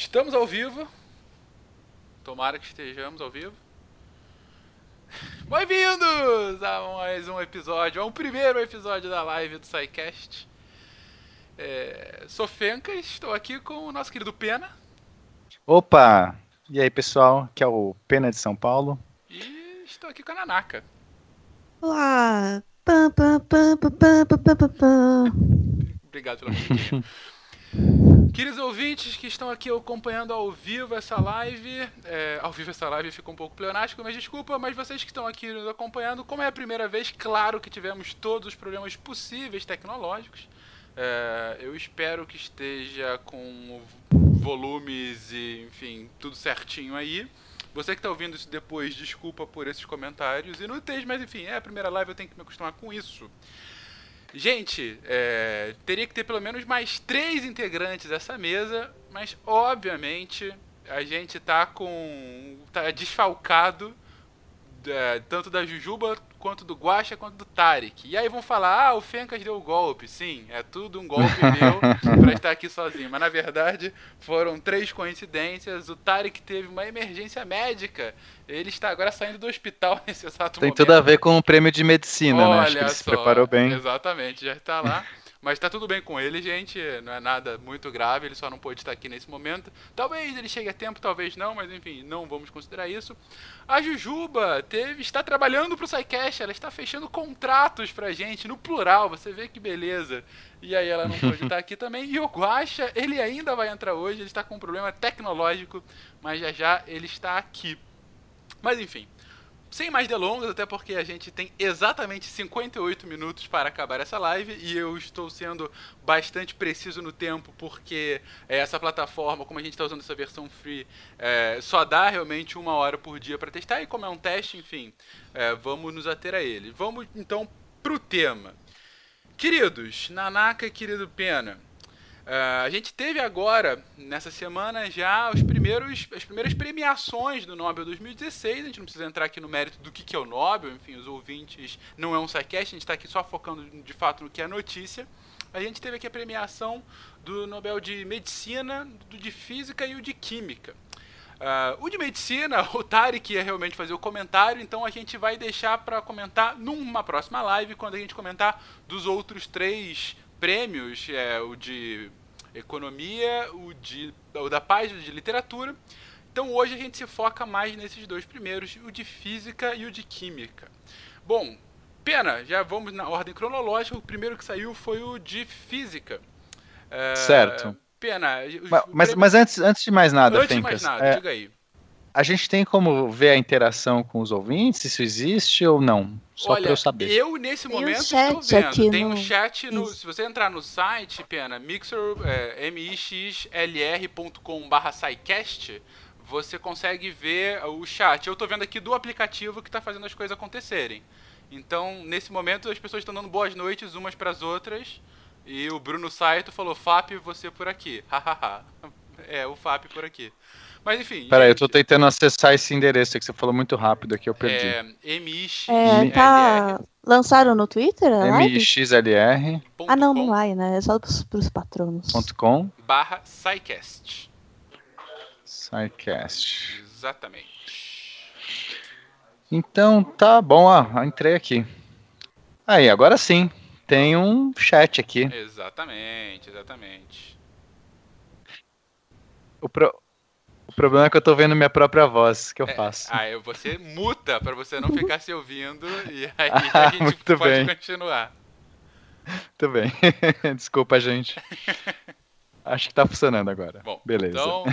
Estamos ao vivo. Tomara que estejamos ao vivo. Bem-vindos a mais um episódio, a um primeiro episódio da live do SciCast. É, sou Fenca e estou aqui com o nosso querido Pena. Opa! E aí, pessoal? Aqui é o Pena de São Paulo. E estou aqui com a Nanaka. Olá! Pam, pam, pam, pam, pam, pam, pam, pam. Obrigado pela. Queridos ouvintes que estão aqui acompanhando ao vivo essa live, é, ao vivo essa live ficou um pouco pleonástico, mas desculpa, mas vocês que estão aqui nos acompanhando, como é a primeira vez, claro que tivemos todos os problemas possíveis tecnológicos. É, eu espero que esteja com volumes e, enfim, tudo certinho aí. Você que está ouvindo isso depois, desculpa por esses comentários inúteis, mas enfim, é a primeira live, eu tenho que me acostumar com isso. Gente, é, teria que ter pelo menos mais três integrantes dessa mesa, mas obviamente a gente tá com. tá desfalcado é, tanto da Jujuba quanto do Guacha quanto do Tarek. E aí vão falar, ah, o Fencas deu o golpe. Sim, é tudo um golpe meu pra estar aqui sozinho. Mas na verdade foram três coincidências. O Tarek teve uma emergência médica. Ele está agora saindo do hospital nesse exato Tem momento. tudo a ver com o prêmio de medicina, né? Acho que Olha ele se só, preparou bem. Exatamente, já está lá. Mas tá tudo bem com ele, gente. Não é nada muito grave, ele só não pôde estar aqui nesse momento. Talvez ele chegue a tempo, talvez não, mas enfim, não vamos considerar isso. A Jujuba teve, está trabalhando pro SciCast, ela está fechando contratos pra gente, no plural, você vê que beleza. E aí ela não pôde estar aqui também. E o Guaxa, ele ainda vai entrar hoje, ele está com um problema tecnológico, mas já já ele está aqui. Mas enfim, sem mais delongas, até porque a gente tem exatamente 58 minutos para acabar essa live e eu estou sendo bastante preciso no tempo porque é, essa plataforma, como a gente está usando essa versão free, é, só dá realmente uma hora por dia para testar e como é um teste, enfim, é, vamos nos ater a ele. Vamos então pro tema. Queridos, Nanaka e querido Pena, Uh, a gente teve agora, nessa semana, já os primeiros, as primeiras premiações do Nobel 2016. A gente não precisa entrar aqui no mérito do que, que é o Nobel, enfim, os ouvintes não é um sidecast, a gente está aqui só focando de fato no que é notícia. A gente teve aqui a premiação do Nobel de Medicina, do de Física e o de Química. Uh, o de Medicina, o Tarek ia realmente fazer o comentário, então a gente vai deixar para comentar numa próxima live, quando a gente comentar dos outros três prêmios, é, o de economia, o, de, o da paz de literatura. Então hoje a gente se foca mais nesses dois primeiros, o de física e o de química. Bom, pena, já vamos na ordem cronológica. O primeiro que saiu foi o de física. É, Certo. Pena. Mas, mas, mas antes, antes de mais nada, antes de Fencas, mais nada, é, diga aí. a gente tem como ver a interação com os ouvintes, se isso existe ou não? Só Olha, pra eu saber. eu nesse Tem um momento chat estou vendo. aqui Tem um no- chat no. Isso. Se você entrar no site, Pena, mixer, é, mixlr.com barra SciCast, você consegue ver o chat. Eu tô vendo aqui do aplicativo que tá fazendo as coisas acontecerem. Então, nesse momento, as pessoas estão dando boas noites umas pras outras. E o Bruno Saito falou, FAP, você por aqui. Hahaha. é, o FAP por aqui. Mas enfim. Peraí, eu tô tentando acessar esse endereço que você falou muito rápido aqui, eu perdi. É, MIXLR. É, tá. Lançaram no Twitter mixlr.com Ah, não, não vai, né? É só pros, pros patronos. barra SciCast. SciCast. Exatamente. Então, tá bom, ó, entrei aqui. Aí, agora sim, tem um chat aqui. Exatamente, exatamente. O, pro- o problema é que eu tô vendo minha própria voz, que eu É, faço. Aí você muta pra você não ficar se ouvindo e aí a Ah, gente muito pode bem. continuar. Muito bem. Desculpa, gente. Acho que tá funcionando agora. Bom, Beleza. então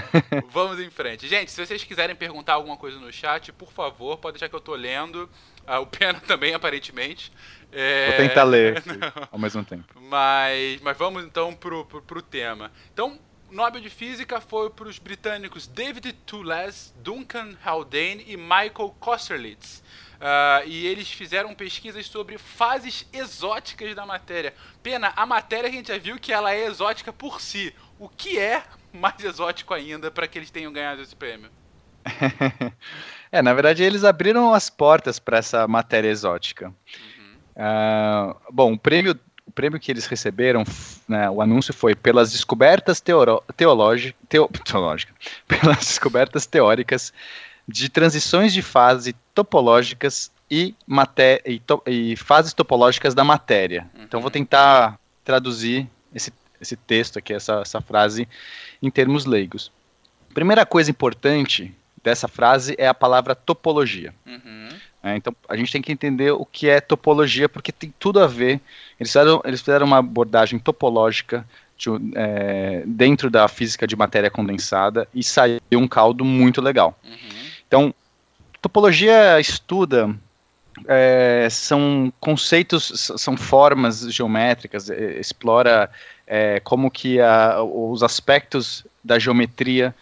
vamos em frente. Gente, se vocês quiserem perguntar alguma coisa no chat, por favor, pode deixar que eu tô lendo. Ah, o Pena também, aparentemente. É, Vou tentar ler aqui, ao mesmo tempo. Mas, mas vamos então pro, pro, pro tema. Então, Nobel de Física foi para os britânicos David Toules, Duncan Haldane e Michael Kosterlitz. Ah, e eles fizeram pesquisas sobre fases exóticas da matéria. Pena, a matéria a gente já viu que ela é exótica por si. O que é mais exótico ainda para que eles tenham ganhado esse prêmio? é, na verdade, eles abriram as portas para essa matéria exótica. Uhum. Ah, bom, o prêmio o prêmio que eles receberam, né, o anúncio foi pelas descobertas teológicas, teo, teológica, pelas descobertas teóricas de transições de fase topológicas e, maté e, to e fases topológicas da matéria. Uhum. Então vou tentar traduzir esse, esse texto aqui, essa, essa frase, em termos leigos. Primeira coisa importante dessa frase é a palavra topologia. Uhum. É, então a gente tem que entender o que é topologia, porque tem tudo a ver. Eles fizeram, eles fizeram uma abordagem topológica de, é, dentro da física de matéria condensada e saiu um caldo muito legal. Uhum. Então, topologia estuda é, são conceitos, são formas geométricas, explora é, como que a, os aspectos da geometria,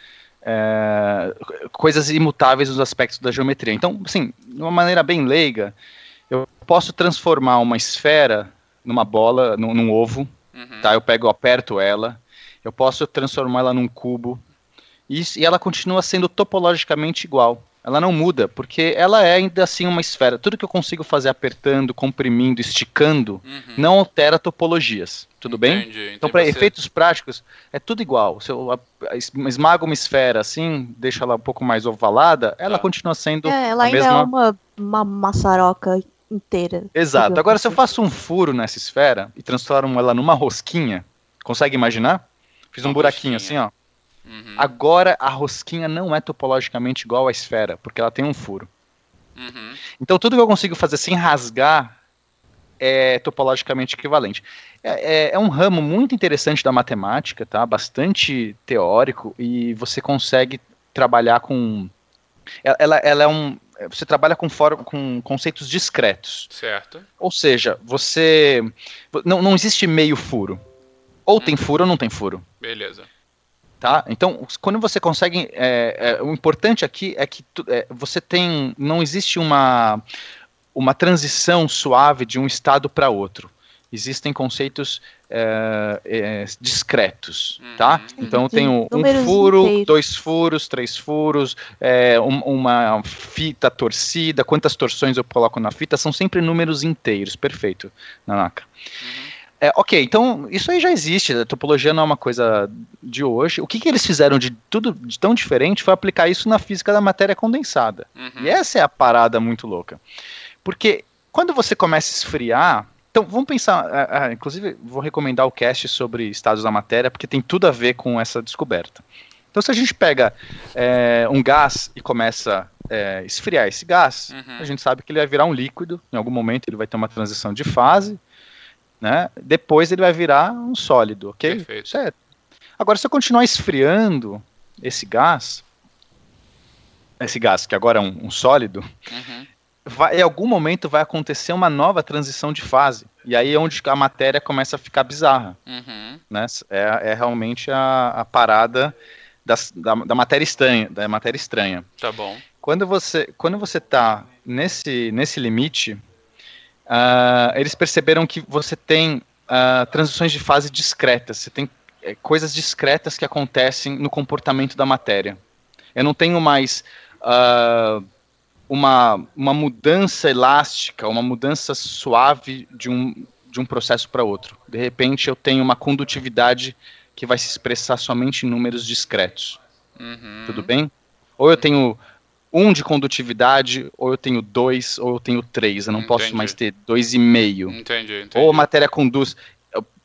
é, coisas imutáveis nos aspectos da geometria. Então, assim, de uma maneira bem leiga, eu posso transformar uma esfera numa bola, num, num ovo, uhum. tá? Eu pego, aperto ela, eu posso transformar ela num cubo, e, e ela continua sendo topologicamente igual. Ela não muda, porque ela é ainda assim uma esfera. Tudo que eu consigo fazer apertando, comprimindo, esticando, uhum. não altera topologias. Tudo entendi, bem? Então, para você... efeitos práticos, é tudo igual. Se eu esmago uma esfera assim, deixa ela um pouco mais ovalada, ela tá. continua sendo. É, ela ainda mesma... é uma, uma maçaroca inteira. Exato. Agora, se eu faço um furo nessa esfera e transformo ela numa rosquinha, consegue imaginar? Fiz um uma buraquinho rosquinha. assim, ó. Uhum. Agora a rosquinha não é topologicamente igual à esfera, porque ela tem um furo. Uhum. Então tudo que eu consigo fazer sem rasgar é topologicamente equivalente. É, é, é, um ramo muito interessante da matemática, tá? Bastante teórico e você consegue trabalhar com. Ela, ela é um. Você trabalha com, for, com conceitos discretos. Certo. Ou seja, você. Não, não existe meio furo. Ou tem uhum. furo ou não tem furo. Beleza. Tá? Então, quando você consegue. É, é, o importante aqui é que tu, é, você tem. Não existe uma, uma transição suave de um estado para outro. Existem conceitos é, é, discretos, uhum. tá? Então tem um, um furo, inteiros. dois furos, três furos, é, um, uma fita torcida, quantas torções eu coloco na fita, são sempre números inteiros, perfeito, Nanaka. Uhum. É, ok, então isso aí já existe, a topologia não é uma coisa de hoje. O que, que eles fizeram de tudo de tão diferente foi aplicar isso na física da matéria condensada. Uhum. E essa é a parada muito louca. Porque quando você começa a esfriar. Então, vamos pensar. Uh, uh, inclusive, vou recomendar o cast sobre estados da matéria, porque tem tudo a ver com essa descoberta. Então, se a gente pega é, um gás e começa a é, esfriar esse gás, uhum. a gente sabe que ele vai virar um líquido, em algum momento ele vai ter uma transição de fase, né? Depois ele vai virar um sólido, ok? Perfeito. Certo. Agora, se eu continuar esfriando esse gás, esse gás que agora é um, um sólido, uhum. vai, em algum momento vai acontecer uma nova transição de fase. E aí é onde a matéria começa a ficar bizarra. Uhum. Né? É, é realmente a, a parada das, da, da, matéria estranha, da matéria estranha. Tá bom. Quando você quando você está nesse nesse limite, uh, eles perceberam que você tem uh, transições de fase discretas, você tem é, coisas discretas que acontecem no comportamento da matéria. Eu não tenho mais uh, uma, uma mudança elástica, uma mudança suave de um, de um processo para outro. De repente, eu tenho uma condutividade que vai se expressar somente em números discretos. Uhum. Tudo bem? Ou eu tenho um de condutividade, ou eu tenho dois, ou eu tenho três. Eu não entendi. posso mais ter dois e meio. Entendi, entendi. Ou a matéria conduz.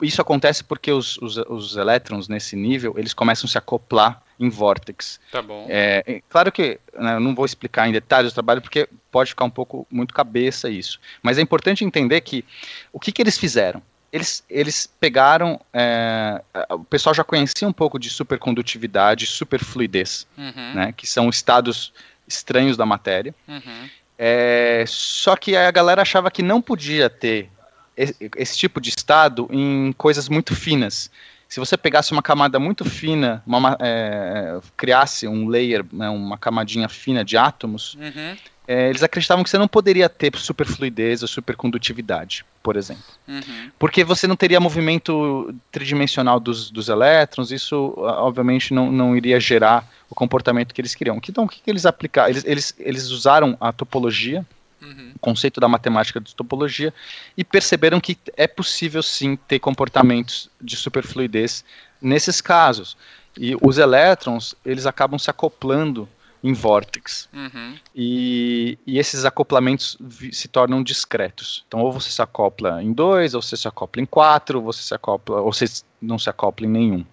Isso acontece porque os, os, os, elétrons nesse nível eles começam a se acoplar em vórtex. Tá bom. É, claro que né, eu não vou explicar em detalhes o trabalho porque pode ficar um pouco muito cabeça isso. Mas é importante entender que o que, que eles fizeram? Eles, eles pegaram. É, o pessoal já conhecia um pouco de supercondutividade, superfluidez, uhum. né, que são estados estranhos da matéria. Uhum. É, só que a galera achava que não podia ter esse, esse, tipo de estado em coisas muito finas. Se você pegasse uma camada muito fina, uma, é, criasse um layer, né, uma camadinha fina de átomos, uhum. É, eles acreditavam que você não poderia ter superfluidez ou supercondutividade, por exemplo. Uhum. Porque você não teria movimento tridimensional dos, dos elétrons, isso obviamente não, não iria gerar o comportamento que eles queriam. Então, o que, que eles aplicaram? Eles, eles, eles usaram a topologia Uhum. o conceito da matemática de topologia e perceberam que é possível sim ter comportamentos de superfluidez nesses casos. E os elétrons, eles acabam se acoplando em vórtex. Uhum. E, e esses acoplamentos se tornam discretos. Então, ou você se acopla em dois, ou você se acopla em quatro, ou você se acopla, ou você não se acopla em nenhum.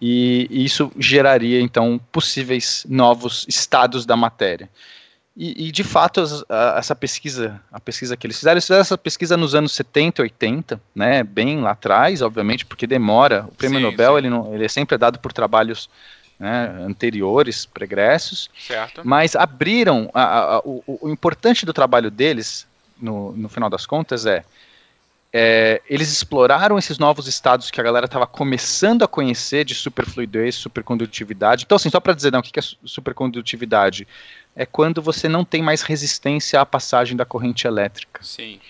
E, e isso geraria, então, possíveis novos estados da matéria. E, e, de fato, essa pesquisa, a pesquisa que eles fizeram, eles fizeram essa pesquisa nos anos 70 e 80, né, bem lá atrás, obviamente, porque demora. O prêmio Sim, Nobel, sim. Ele, não, ele é sempre dado por trabalhos né, anteriores, pregressos, Certo. mas abriram. a- a- o, o importante do trabalho deles, no, no final das contas, é, é, eles exploraram esses novos estados que a galera estava começando a conhecer de superfluidez, supercondutividade. Então, assim, só para dizer, não, o que é su- supercondutividade? É quando você não tem mais resistência à passagem da corrente elétrica. Sim.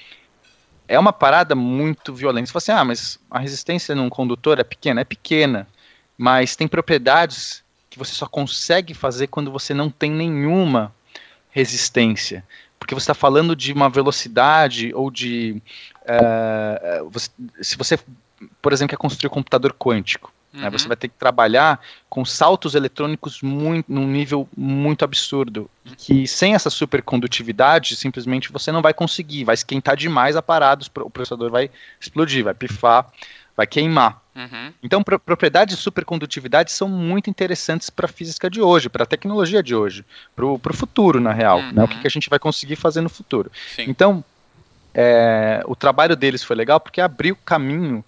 É uma parada muito violenta. Você fala assim, ah, mas a resistência num condutor é pequena? É pequena, mas tem propriedades que você só consegue fazer quando você não tem nenhuma resistência. Porque você está falando de uma velocidade ou de. eh, você- se você, por exemplo, quer construir um computador quântico, né, Uhum. você vai ter que trabalhar com saltos eletrônicos muito, num nível muito absurdo. E que sem essa supercondutividade, simplesmente você não vai conseguir, vai esquentar demais a parada, o processador vai explodir, vai pifar, vai queimar. Uhum. Então, pro- propriedades de supercondutividade são muito interessantes para a física de hoje, para a tecnologia de hoje, para o futuro, na real. Uhum. Né? O que, que a gente vai conseguir fazer no futuro. Sim. Então, é, o trabalho deles foi legal porque abriu caminho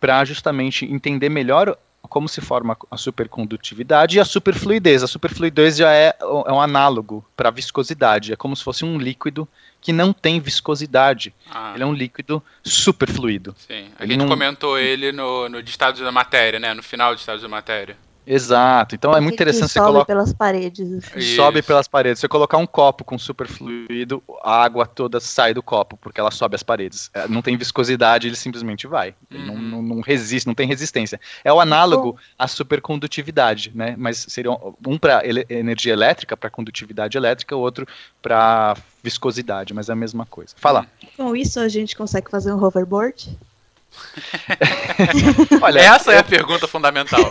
para justamente entender melhor como se forma a supercondutividade e a superfluidez. A superfluidez já é, é um análogo para a viscosidade, é como se fosse um líquido que não tem viscosidade. Ah, Ele é um líquido superfluido. sim. A ele gente não- comentou ele no, no de Estados da Matéria, né? No final de Estados da Matéria. Exato. Então é muito Que- que interessante você sobe colocar pelas paredes. assim. Sobe pelas paredes. Se você colocar um copo com superfluido, a água toda sai do copo, porque ela sobe as paredes. É, Não tem viscosidade, ele simplesmente vai. Ele não, Uhum. não, não resiste, não tem resistência. É o análogo à supercondutividade, né? Mas seria um- para energia elétrica, para condutividade elétrica, o outro para viscosidade, mas é a mesma coisa. Fala. Com isso a gente consegue fazer um hoverboard? Olha, Essa é a pergunta fundamental.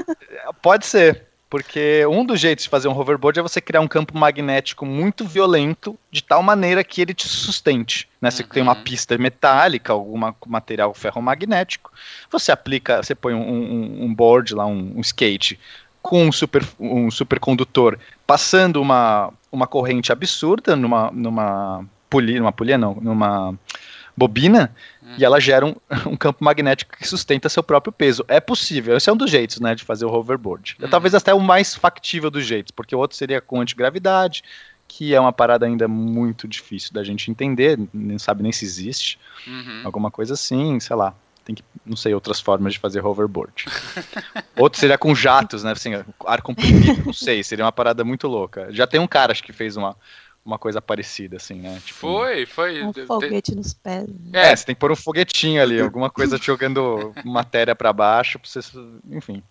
Pode ser, porque um dos jeitos de fazer um hoverboard é você criar um campo magnético muito violento, de tal maneira que ele te sustente. Né? Você Uhum. tem uma pista metálica, algum material ferromagnético, você aplica, você põe um, um- um board lá, um, um skate, com um, super, um supercondutor passando uma, uma corrente absurda numa, numa polia, numa polia não, numa bobina, e ela gera um, um campo magnético que sustenta seu próprio peso. É possível, esse é um dos jeitos, né, de fazer o hoverboard. É talvez até o mais factível dos jeitos, porque o outro seria com antigravidade, que é uma parada ainda muito difícil da gente entender, nem sabe nem se existe, Uhum. alguma coisa assim, sei lá. Tem que, não sei, outras formas de fazer hoverboard. Outro seria com jatos, né? Assim, ar comprimido, não sei, seria uma parada muito louca. Já tem um cara, acho que fez uma, uma coisa parecida, assim, né? Tipo, Foi, foi. Um Te- foguete nos pés. né? É, você tem que pôr um foguetinho ali, alguma coisa jogando matéria pra baixo, pra você, enfim.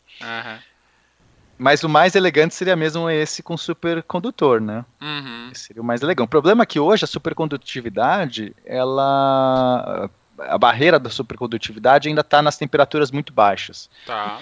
Mas o mais elegante seria mesmo esse com supercondutor, né? Uhum. Seria o mais elegante. O problema é que hoje a supercondutividade, ela. A barreira da supercondutividade ainda está nas temperaturas muito baixas. Tá.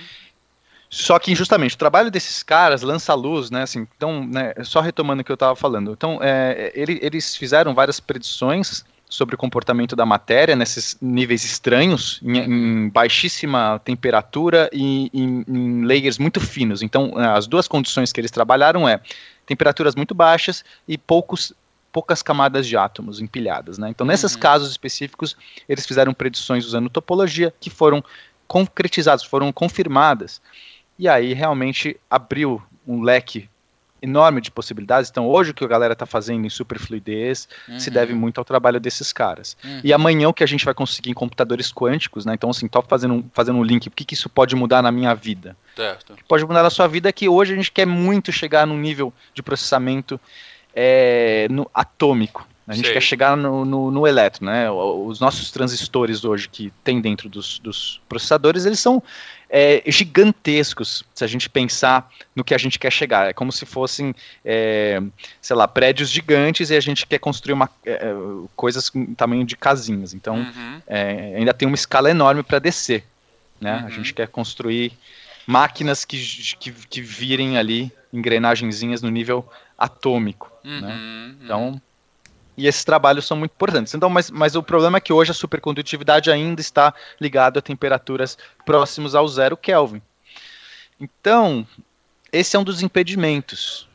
Só que, justamente, o trabalho desses caras lança luz, né? Assim, então, né, só retomando o que eu estava falando. Então, é, ele- eles fizeram várias predições sobre o comportamento da matéria nesses níveis estranhos, em, em baixíssima temperatura e em, em layers muito finos. Então, as duas condições que eles trabalharam é temperaturas muito baixas e poucos poucas camadas de átomos empilhadas, né? Então, nesses Uhum. casos específicos, eles fizeram predições usando topologia que foram concretizadas, foram confirmadas. E aí realmente abriu um leque enorme de possibilidades. Então, hoje o que a galera está fazendo em superfluidez se Uhum. deve muito ao trabalho desses caras. Uhum. E amanhã o que a gente vai conseguir em computadores quânticos, né? Então, assim, tô fazendo um, fazendo um link, o que, que isso pode mudar na minha vida? Certo. O que pode mudar na sua vida é que hoje a gente quer muito chegar num nível de processamento é, no, atômico. A gente Sei. quer chegar no, no, no elétron, né? Os nossos transistores hoje que tem dentro dos, dos processadores, eles são é, gigantescos se a gente pensar no que a gente quer chegar. É como se fossem, é, sei lá, prédios gigantes e a gente quer construir uma, é, é, coisas com tamanho de casinhas. Então, Uhum. é, ainda tem uma escala enorme para descer. Né? A Uhum. gente quer construir máquinas que, que, que virem ali engrenagenzinhas no nível atômico. Uhum. né? Então, e esses trabalhos são muito importantes. Então, mas, mas o problema é que hoje a supercondutividade ainda está ligada a temperaturas próximas ao zero Kelvin. Então, esse é um dos impedimentos.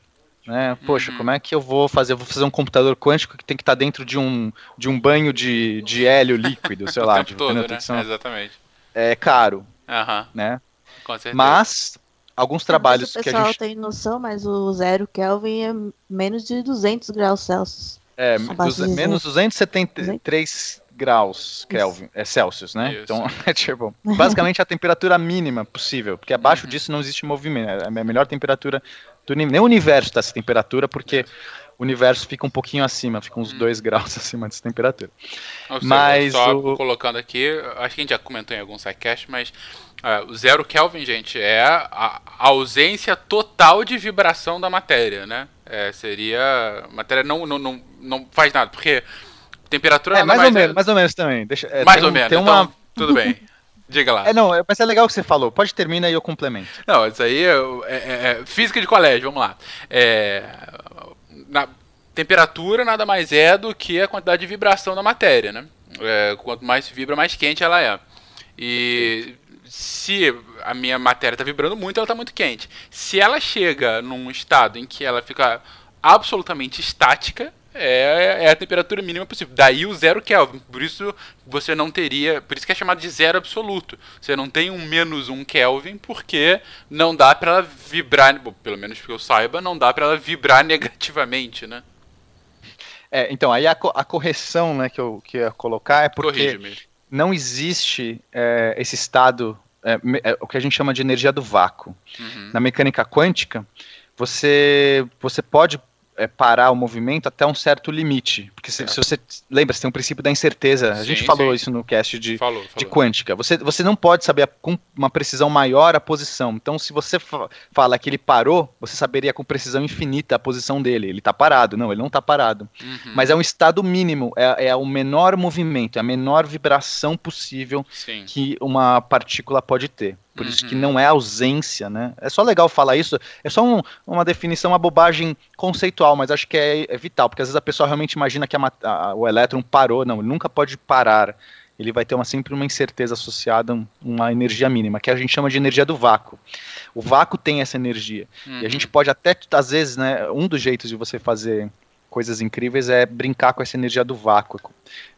Né? Poxa, Uhum. como é que eu vou fazer? Eu vou fazer um computador quântico que tem que estar dentro de um, de um banho de, de hélio líquido, sei lá. de- todo, né? Exatamente. É caro, Aham, né? com certeza. Mas alguns trabalhos se que o a pessoal gente tem noção, mas o zero Kelvin é menos de 200 graus Celsius. É, de menos 273 graus Kelvin, é Celsius, né? Isso. Então, é tipo, basicamente a temperatura mínima possível, porque abaixo Uhum. disso não existe movimento. É a melhor temperatura do universo. Nem o universo está essa temperatura, porque o universo fica um pouquinho acima, fica uns Uhum. 2 graus acima dessa temperatura. Ou seja, Mas só o- colocando aqui, acho que a gente já comentou em algum sidecast, mas ah, o zero Kelvin, gente, é a ausência total de vibração da matéria, né? É, seria. A matéria não, não, não, não faz nada, porque temperatura É, nada mais ou é- menos, mais ou menos também. Deixa, é, mais ou um- menos. Tem uma... Então, tudo bem. Diga lá. É, não, é- mas é legal o que você falou. Pode terminar e eu complemento. Não, isso aí é, é- é física de colégio, vamos lá. É, na, temperatura nada mais é do que a quantidade de vibração da matéria, né? É, quanto mais vibra, mais quente ela é. E se a minha matéria está vibrando muito, ela está muito quente. Se ela chega num estado em que ela fica absolutamente estática, é, é a temperatura mínima possível. Daí o zero Kelvin. Por isso você não teria. Por isso que é chamado de zero absoluto. Você não tem um menos um Kelvin, porque não dá para ela vibrar. bom, Pelo menos que eu saiba, não dá para ela vibrar negativamente, né? É, então, aí a, co- a correção né, que, eu, que ia colocar é porque não existe é, esse estado, é, é, o que a gente chama de energia do vácuo. Uhum. Na mecânica quântica, você, você pode é, parar o movimento até um certo limite. Porque se, se você lembra, você tem um princípio da incerteza. A Sim, gente falou sim. isso no cast de, Falou, de falou. quântica. Você, você não pode saber a- com uma precisão maior a posição. Então, se você fa- fala que ele parou, você saberia com precisão infinita a posição dele. Ele está parado. Não, ele não está parado. Uhum. Mas é um estado mínimo, é, é o menor movimento, é a menor vibração possível Sim. que uma partícula pode ter. Por isso que Uhum. não é ausência, né? É só legal falar isso. É só um- uma definição, uma bobagem conceitual, mas acho que é, é vital, porque às vezes a pessoa realmente imagina que a a- o elétron parou. Não, ele nunca pode parar. Ele vai ter uma, sempre uma incerteza associada, um- uma energia mínima, que a gente chama de energia do vácuo. O vácuo tem essa energia. E a Uhum. gente pode até, às vezes, né? Um dos jeitos de você fazer coisas incríveis é brincar com essa energia do vácuo.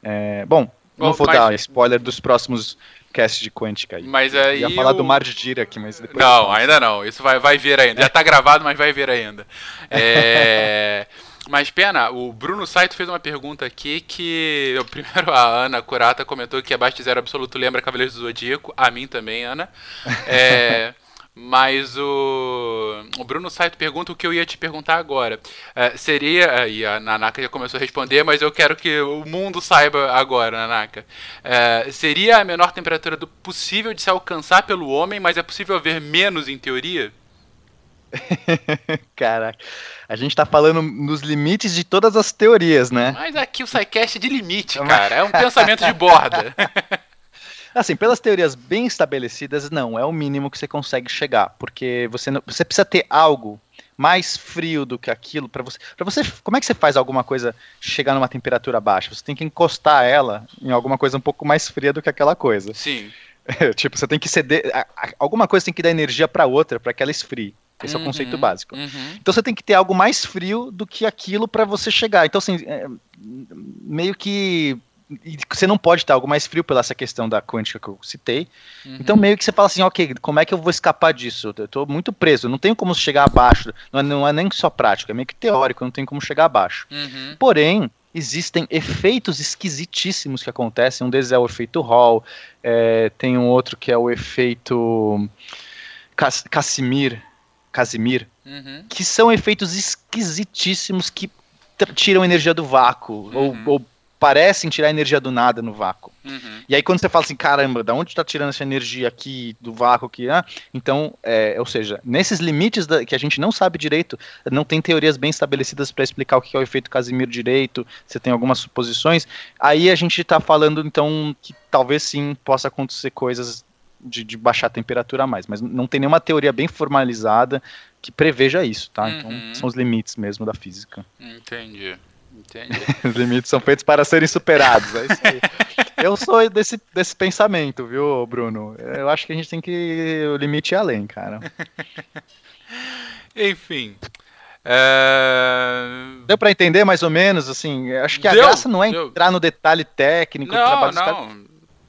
É, bom, não vou mas- dar spoiler dos próximos casts de quântica aí. Mas aí. Ia falar o- do mar de Dirac, mas depois Não, ainda não. Isso vai, vai vir ainda. Já tá gravado, mas vai vir ainda. É, Mas, Pena, o Bruno Saito fez uma pergunta aqui que. eu- Primeiro, a Ana Curata comentou que abaixo de zero absoluto lembra Cavaleiros do Zodíaco. A mim também, Ana. É, Mas o, o Bruno Saito pergunta o que eu ia te perguntar agora. É, seria. E a Nanaka já começou a responder, mas eu quero que o mundo saiba agora, Nanaka. É, seria a menor temperatura do possível de se alcançar pelo homem, mas é possível haver menos em teoria? Caraca. A gente tá falando nos limites de todas as teorias, né? Mas aqui o SciCast é de limite, cara. É um pensamento de borda. Assim, pelas teorias bem estabelecidas, não, é o mínimo que você consegue chegar, porque você não, você precisa ter algo mais frio do que aquilo para você. Para você, como é que você faz alguma coisa chegar numa temperatura baixa? Você tem que encostar ela em alguma coisa um pouco mais fria do que aquela coisa. Sim. tipo, você tem que ceder, a- a- alguma coisa tem que dar energia para outra para que ela esfrie. Esse é o Uhum, conceito básico. uhum. Então você tem que ter algo mais frio do que aquilo para você chegar. Então, assim, é, meio que. E Você não pode ter algo mais frio pela essa questão da quântica que eu citei. Uhum. Então, meio que você fala assim, ok, como é que eu vou escapar disso? Eu tô muito preso, não tenho como chegar abaixo. Não é, não é nem só prático, é meio que teórico, não tenho como chegar abaixo. Uhum. Porém, existem efeitos esquisitíssimos que acontecem. Um deles é o efeito Hall, é, tem um outro que é o efeito Cas Casimir, Casimir, Uhum. que são efeitos esquisitíssimos que tiram energia do vácuo, ou, Uhum. ou parecem tirar energia do nada no vácuo. Uhum. E aí quando você fala assim, caramba, da onde está tirando essa energia aqui do vácuo aqui? Ah, então, é, ou seja, nesses limites da- que a gente não sabe direito, não tem teorias bem estabelecidas para explicar o que é o efeito Casimiro direito, você tem algumas suposições, aí a gente está falando então que talvez sim possa acontecer coisas de, de baixar a temperatura a mais, mas não tem nenhuma teoria bem formalizada que preveja isso, tá? Uhum. Então são os limites mesmo da física. Entendi. Entendi. Os limites são feitos para serem superados. É isso aí. Eu sou desse, desse pensamento, viu, Bruno? Eu acho que a gente tem que o limite ir além, cara. Enfim. É... Deu pra entender mais ou menos, assim? Acho que a Deu, graça não é deu. entrar no detalhe técnico Não, não.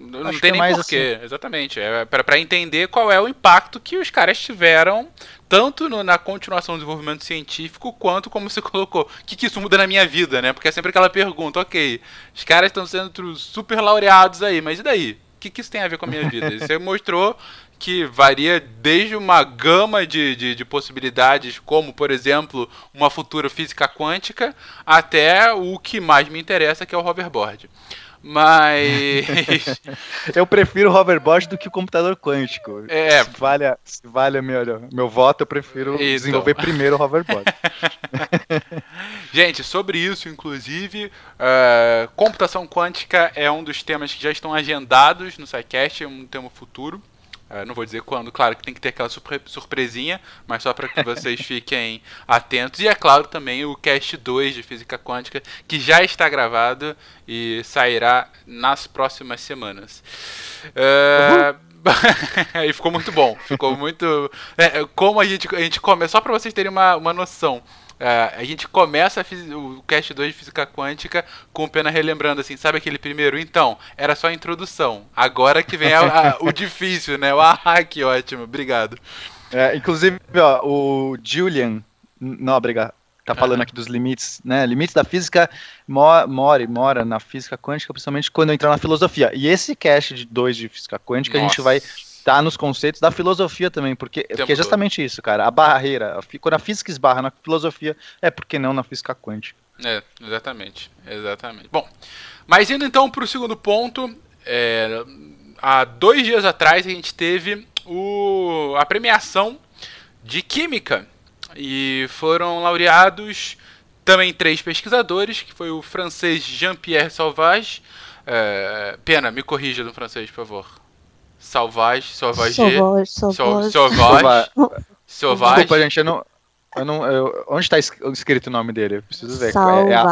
Não Acho tem que nem é porquê, exatamente. É pra entender qual é o impacto que os caras tiveram, tanto no- na continuação do desenvolvimento científico, quanto como você colocou. O que, que isso muda na minha vida, né? Porque é sempre aquela pergunta, ok, os caras estão sendo super laureados aí, mas e daí? O que, que isso tem a ver com a minha vida? E Você mostrou que varia desde uma gama de, de, de possibilidades, como, por exemplo, uma futura física quântica, até o que mais me interessa, que é o hoverboard. Mas. Eu prefiro o hoverboard do que o computador quântico. É. Se vale, a- se vale a meu, meu voto, eu prefiro Então. desenvolver primeiro o hoverboard. Gente, sobre isso, inclusive, eh, computação quântica é um dos temas que já estão agendados no SciCast, é um tema futuro. Eh, não vou dizer quando, claro que tem que ter aquela surpre- surpresinha, mas só para que vocês fiquem atentos. E é claro também o Cast 2 de Física Quântica, que já está gravado e sairá nas próximas semanas. Eh, e ficou muito bom. Ficou muito. é, é, como a gente, a gente come, só para vocês terem uma, uma noção. É, a gente começa o Cast 2 de Física Quântica com o Pena relembrando assim, sabe aquele primeiro? Então, era só a introdução. Agora que vem a- a- o difícil, né? O ah, que ótimo, obrigado. É, inclusive, ó, o Julian Nóbrega tá falando aqui dos limites, né? Limites da física mo- mora mora na física quântica, principalmente quando entrar na filosofia. E esse cast de dois de física quântica, a gente Nossa. vai estar nos conceitos da filosofia também, porque, porque é justamente isso, cara. A barreira, a quando a física esbarra na filosofia, é porque não na física quântica. É, exatamente, exatamente. Bom, mas indo então para o segundo ponto, é, há dois dias atrás a gente teve o, a premiação de Química e foram laureados também três pesquisadores, que foi o francês Jean-Pierre Sauvage, é, Pena, me corrija no francês, por favor. Sauvage, Sauvage, Sauvage, Sau- sauvage. Sauvage, Sauvage. Desculpa, gente, eu não. Eu não eu- onde está es- escrito o nome dele? Eu preciso ver. É, é a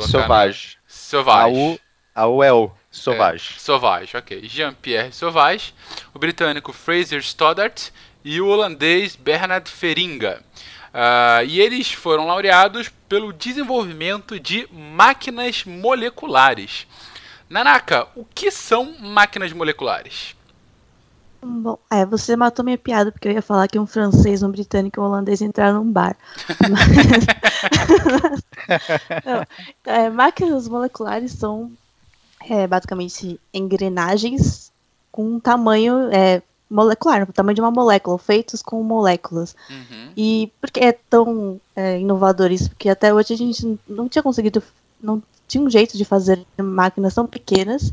Sauvage. A. U, a U é o. Sauvage. É, Sauvage, ok. Jean-Pierre Sauvage, o britânico Fraser Stoddart e o holandês Bernard Feringa. Ah, e eles foram laureados pelo desenvolvimento de máquinas moleculares. Nanaka, o que são máquinas moleculares? Bom, é, você matou minha piada, porque eu ia falar que um francês, um britânico e um holandês entraram num bar. Mas- Não, é, máquinas moleculares são é, basicamente engrenagens com um tamanho é, molecular, o tamanho de uma molécula, feitos com moléculas. Uhum. E por que é tão é, inovador isso? Porque até hoje a gente não tinha conseguido, não tinha um jeito de fazer máquinas tão pequenas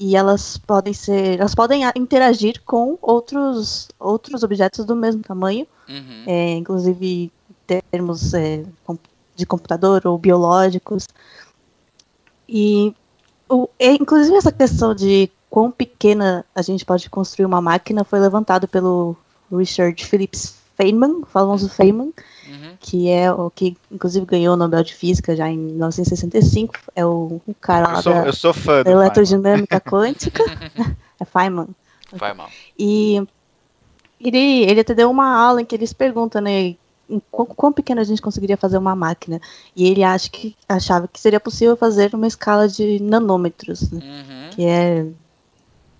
e elas podem ser, elas podem interagir com outros outros objetos do mesmo tamanho, Uhum. é, inclusive em termos é, de computador ou biológicos. E o, é, inclusive essa questão de quão pequena a gente pode construir uma máquina foi levantado pelo Richard Phillips Feynman, famoso Feynman. Que é o que inclusive ganhou o Nobel de Física já em 1965, é o, o cara lá Eu sou, da, eu sou fã da do Feynman. eletrodinâmica quântica, é Feynman. Mal. E ele, ele até deu uma aula em que eles perguntam, né, em quão, quão pequeno a gente conseguiria fazer uma máquina. E ele acha que, achava que seria possível fazer uma escala de nanômetros, né, Uhum. que é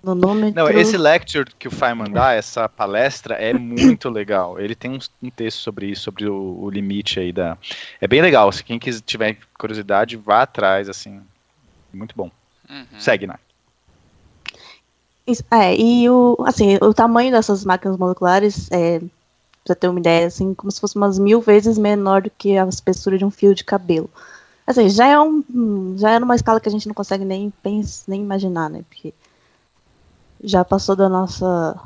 nanômetro... Não, esse lecture que o Feynman dá, essa palestra, é muito legal. Ele tem um, um texto sobre isso, sobre o, o limite aí da. É bem legal. Se quem quiser, tiver curiosidade, vá atrás, assim. Muito bom. Uhum. Segue, né? Isso, É, e o, assim, o tamanho dessas máquinas moleculares é, Pra ter uma ideia, assim, como se fosse umas mil vezes menor do que a espessura de um fio de cabelo. Assim, já é, um, já é numa escala que a gente não consegue nem, pensar, nem imaginar, né? Porque já passou da nossa,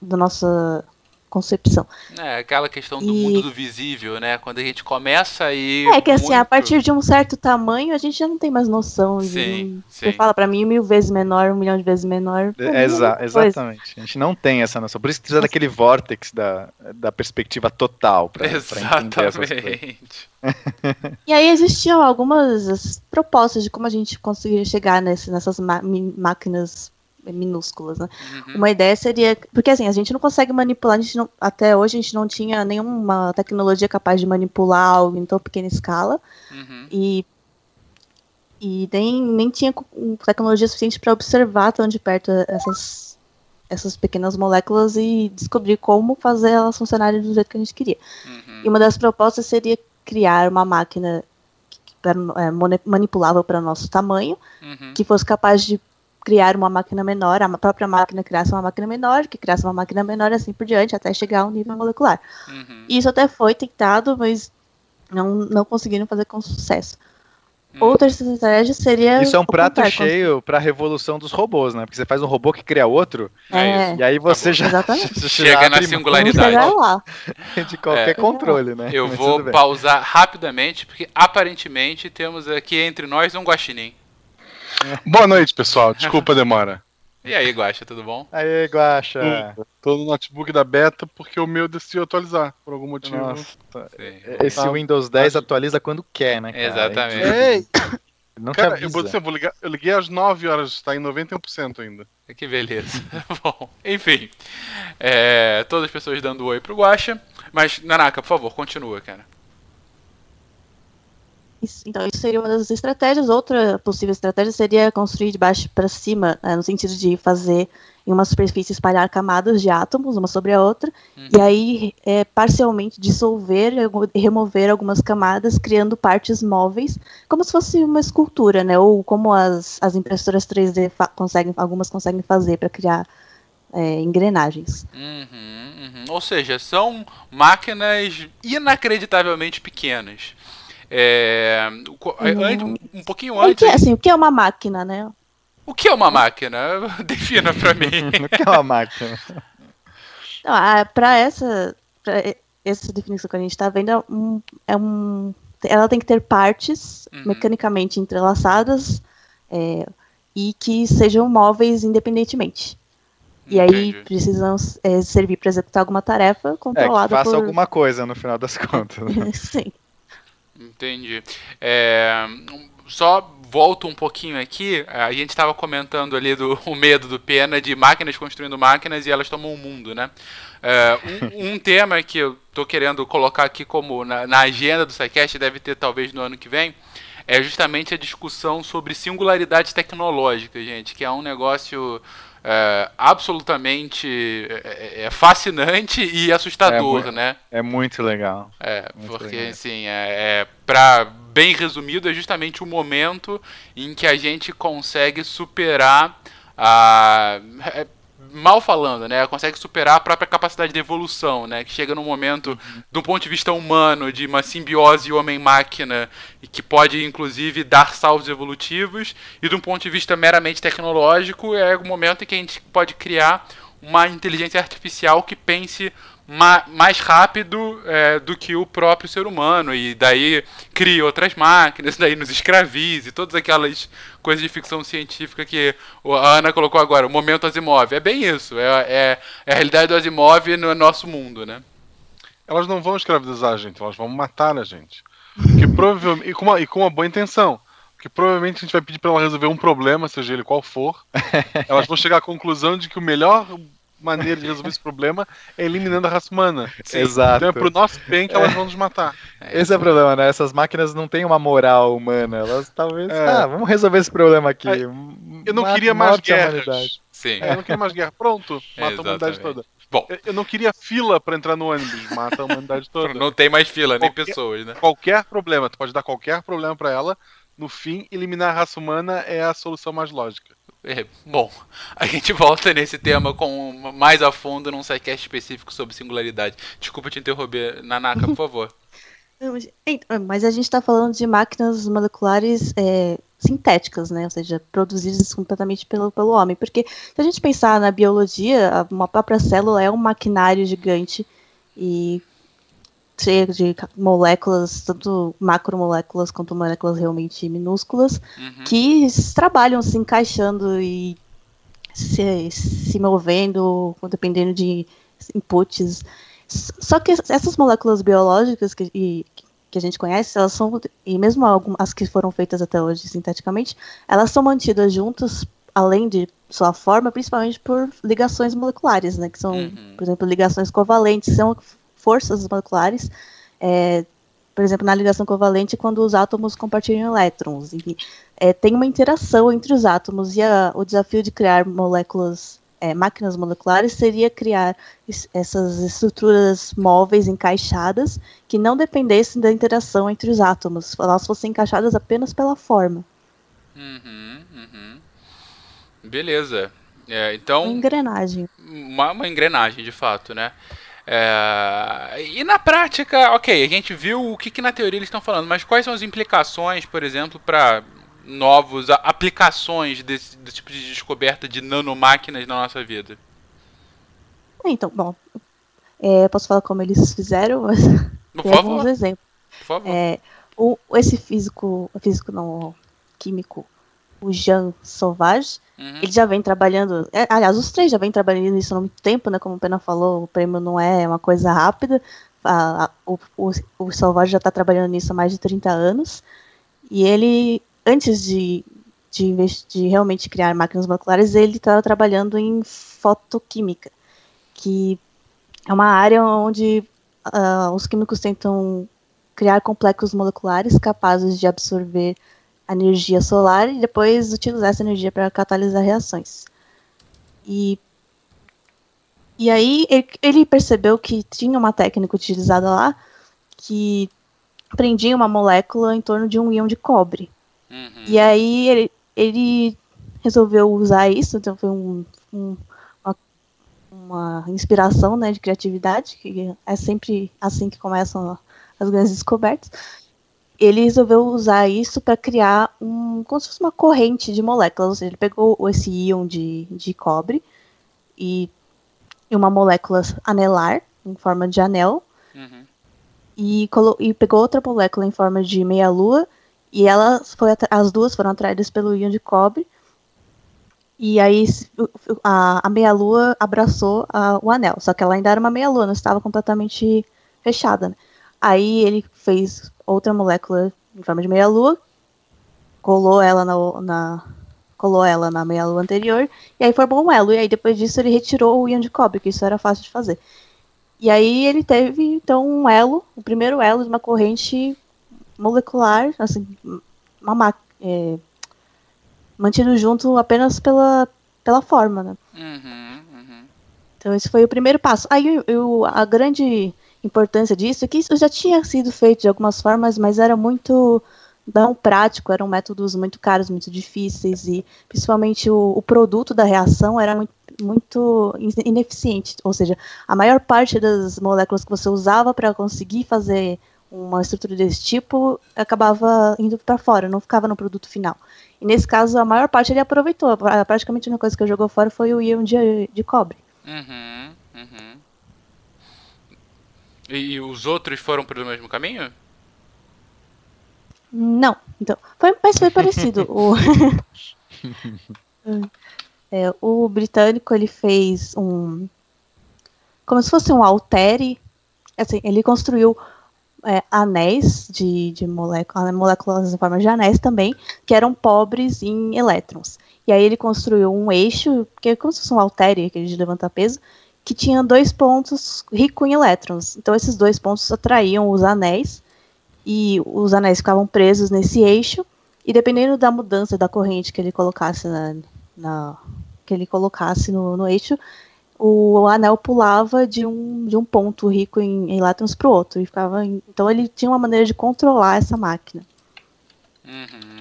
da nossa concepção. É, aquela questão do e... mundo do visível, né? Quando a gente começa aí. É que assim, muito... a partir de um certo tamanho, a gente já não tem mais noção. Sim, de... Você fala para mim mil vezes menor, um milhão de vezes menor. É, exa exatamente. A gente não tem essa noção. Por isso precisa daquele vórtex da, da perspectiva total para entender essas coisas. e aí existiam algumas propostas de como a gente conseguiria chegar nesse, nessas máquinas minúsculas, né? Uhum. Uma ideia seria, porque assim, a gente não consegue manipular, a gente não, até hoje a gente não tinha nenhuma tecnologia capaz de manipular algo em tão pequena escala, uhum. e, e nem, nem tinha tecnologia suficiente para observar tão de perto essas, essas pequenas moléculas e descobrir como fazer elas funcionarem do jeito que a gente queria. Uhum. E uma das propostas seria criar uma máquina é, manipulável para nosso tamanho, uhum. que fosse capaz de criar uma máquina menor, a própria máquina criasse uma máquina menor, que criasse uma máquina menor, assim por diante, até chegar a um nível molecular. Uhum. Isso até foi tentado, mas não, não conseguiram fazer com sucesso. Uhum. Outra estratégia seria. Isso é um prato cheio para a revolução dos robôs, né? Porque você faz um robô que cria outro, é. e aí você já, já chega na singularidade de qualquer é. controle, né? Eu Mas vou pausar rapidamente, porque aparentemente temos aqui entre nós um guaxinim. Boa noite, pessoal. Desculpa a demora. E aí, Guaxa, tudo bom? Aí, Guaxa. Tô no notebook da beta porque o meu decidiu atualizar, por algum motivo. Nossa, Esse tá. Windows 10 atualiza quando quer, né? Cara? Exatamente. Ei! Não cara, eu, vou dizer, eu, vou ligar, eu liguei às 9 horas, tá em 91% ainda. Que beleza. bom, enfim. É, todas as pessoas dando oi pro Guaxa. Mas, Nanaka, por favor, continua, cara. Então, isso seria uma das estratégias. Outra possível estratégia seria construir de baixo para cima, né, no sentido de fazer em uma superfície espalhar camadas de átomos, uma sobre a outra, uhum. e aí é, parcialmente dissolver e remover algumas camadas, criando partes móveis, como se fosse uma escultura, né? Ou como as, as impressoras 3D conseguem, algumas conseguem fazer para criar é, engrenagens. Uhum, uhum. Ou seja, são máquinas inacreditavelmente pequenas. É, uhum. um pouquinho antes. O que, assim, o que é uma máquina, né? O que é uma máquina? Defina para mim. o que é uma máquina? Para essa, pra essa definição que a gente está vendo, é um, é um, ela tem que ter partes uhum. mecanicamente entrelaçadas é, e que sejam móveis independentemente. E aí precisam é, servir para executar alguma tarefa controlada é, que faça por... alguma coisa no final das contas. Né? Sim. Entendi. É, só volto um pouquinho aqui. A gente estava comentando ali do o medo do Pena de máquinas construindo máquinas e elas tomam o mundo, né? É, um, um, tema que eu estou querendo colocar aqui como na, na agenda do SciCast, deve ter talvez no ano que vem, é justamente a discussão sobre singularidade tecnológica, gente, que é um negócio é, absolutamente é, é, é, fascinante e assustador, é né? É muito legal. É, muito porque legal. assim, é, é para bem resumido, é justamente o momento em que a gente consegue superar a é, mal falando, né, consegue superar a própria capacidade de evolução, né, que chega num momento, uhum. do ponto de vista humano, de uma simbiose homem-máquina, e que pode, inclusive, dar saltos evolutivos, e de um ponto de vista meramente tecnológico, é o momento em que a gente pode criar uma inteligência artificial que pense ma mais rápido é, do que o próprio ser humano e daí cria outras máquinas, daí nos escravize, todas aquelas coisas de ficção científica que a Ana colocou agora, o momento Asimov. É bem isso, é, é, é a realidade do Asimov no nosso mundo, né? Elas não vão escravizar a gente, elas vão matar a gente. Que provavelmente, e, com uma, e com uma boa intenção. Porque provavelmente a gente vai pedir para ela resolver um problema, seja ele qual for. elas vão chegar à conclusão de que o melhor maneira de resolver esse problema é eliminando a raça humana. Sim. Exato. Então é pro nosso bem que elas vão nos matar. É, esse é o problema, né? Essas máquinas não têm uma moral humana. Elas talvez. É. Ah, vamos resolver esse problema aqui. eu não queria mais guerras. Sim. É, eu não queria mais guerra. Pronto, mata a humanidade toda. Bom, eu não queria fila para entrar no ônibus, mata a humanidade toda. Não tem mais fila, qualquer, nem pessoas, né? Qualquer problema, tu pode dar qualquer problema para ela, no fim, eliminar a raça humana é a solução mais lógica. É, bom, a gente volta nesse tema com mais a fundo num sidecast específico sobre singularidade. Desculpa te interromper, Nanaka, por favor. Mas a gente está falando de máquinas moleculares é, sintéticas, né? Ou seja, produzidas completamente pelo, pelo homem. Porque se a gente pensar na biologia, uma própria célula é um maquinário gigante e cheio de moléculas, tanto macromoléculas quanto moléculas realmente minúsculas, uhum. que trabalham se encaixando e se, se movendo, dependendo de inputs. Só que essas moléculas biológicas que, que a gente conhece, elas são, e mesmo algumas, as que foram feitas até hoje sinteticamente, elas são mantidas juntas, além de sua forma, principalmente por ligações moleculares, né? Que são, uhum. por exemplo, ligações covalentes, são forças moleculares, é, por exemplo, na ligação covalente, quando os átomos compartilham elétrons. E, é, tem uma interação entre os átomos e a, o desafio de criar moléculas, é, máquinas moleculares, seria criar essas estruturas móveis encaixadas que não dependessem da interação entre os átomos, elas fossem encaixadas apenas pela forma. Uhum, uhum. Beleza. É, então. Uma engrenagem. Uma, uma engrenagem, de fato, né? É, e na prática, ok, a gente viu o que, que na teoria eles estão falando, mas quais são as implicações, por exemplo, para novos aplicações desse, desse, tipo de descoberta de nanomáquinas na nossa vida? Então, bom, é, posso falar como eles fizeram, mas por favor. alguns exemplos. Por favor. É, o, esse físico, físico não químico, o Jean Sauvage, uhum. ele já vem trabalhando. É, aliás, os três já vêm trabalhando nisso há muito tempo, né? Como o Pena falou, o prêmio não é uma coisa rápida. A, a, o, o, o Sauvage já está trabalhando nisso há mais de 30 anos. E ele, antes de, de, de realmente criar máquinas moleculares, ele estava trabalhando em fotoquímica, que é uma área onde uh, os químicos tentam criar complexos moleculares capazes de absorver a energia solar e depois utilizar essa energia para catalisar reações. E, e aí ele, ele percebeu que tinha uma técnica utilizada lá que prendia uma molécula em torno de um íon de cobre. Uhum. E aí ele, ele resolveu usar isso, então foi um, um, uma, uma, inspiração né, de criatividade, que é sempre assim que começam as grandes descobertas ele resolveu usar isso para criar um, como se fosse uma corrente de moléculas. Ou seja, ele pegou esse íon de, de cobre e, e uma molécula anelar, em forma de anel, uhum. e, e, pegou outra molécula em forma de meia-lua, e elas foi, as duas foram atraídas pelo íon de cobre. E aí a, a meia-lua abraçou a, o anel, só que ela ainda era uma meia-lua, não estava completamente fechada. Né? Aí ele fez outra molécula em forma de meia-lua, colou ela na, na, colou ela na meia-lua anterior, e aí formou um elo. E aí depois disso ele retirou o íon de cobre, que isso era fácil de fazer. E aí ele teve, então, um elo, o primeiro elo de uma corrente molecular, assim, uma, é, mantido junto apenas pela, pela forma, né? Uhum, uhum. Então esse foi o primeiro passo. Aí eu, a grande importância disso que isso já tinha sido feito de algumas formas, mas era muito não prático, eram métodos muito caros, muito difíceis e principalmente o, o produto da reação era muito, muito ineficiente, ou seja, a maior parte das moléculas que você usava para conseguir fazer uma estrutura desse tipo acabava indo para fora, não ficava no produto final. E nesse caso, a maior parte ele aproveitou. Praticamente a única coisa que jogou fora foi o íon de, de cobre. Uhum. E, os outros foram pelo mesmo caminho? Não, então. Foi, mas foi parecido. o, é, o britânico ele fez um. Como se fosse um altere. Assim, ele construiu é, anéis de, de moléculas, moléculas em forma de anéis também, que eram pobres em elétrons. E aí ele construiu um eixo, que é como se fosse um altere, aquele de levantar peso, que tinha dois pontos ricos em elétrons. Então esses dois pontos atraíam os anéis e os anéis ficavam presos nesse eixo e dependendo da mudança da corrente que ele colocasse na, na que ele colocasse no, no, eixo, o anel pulava de um, de um ponto rico em, em elétrons para o outro e ficava então ele tinha uma maneira de controlar essa máquina. Uhum.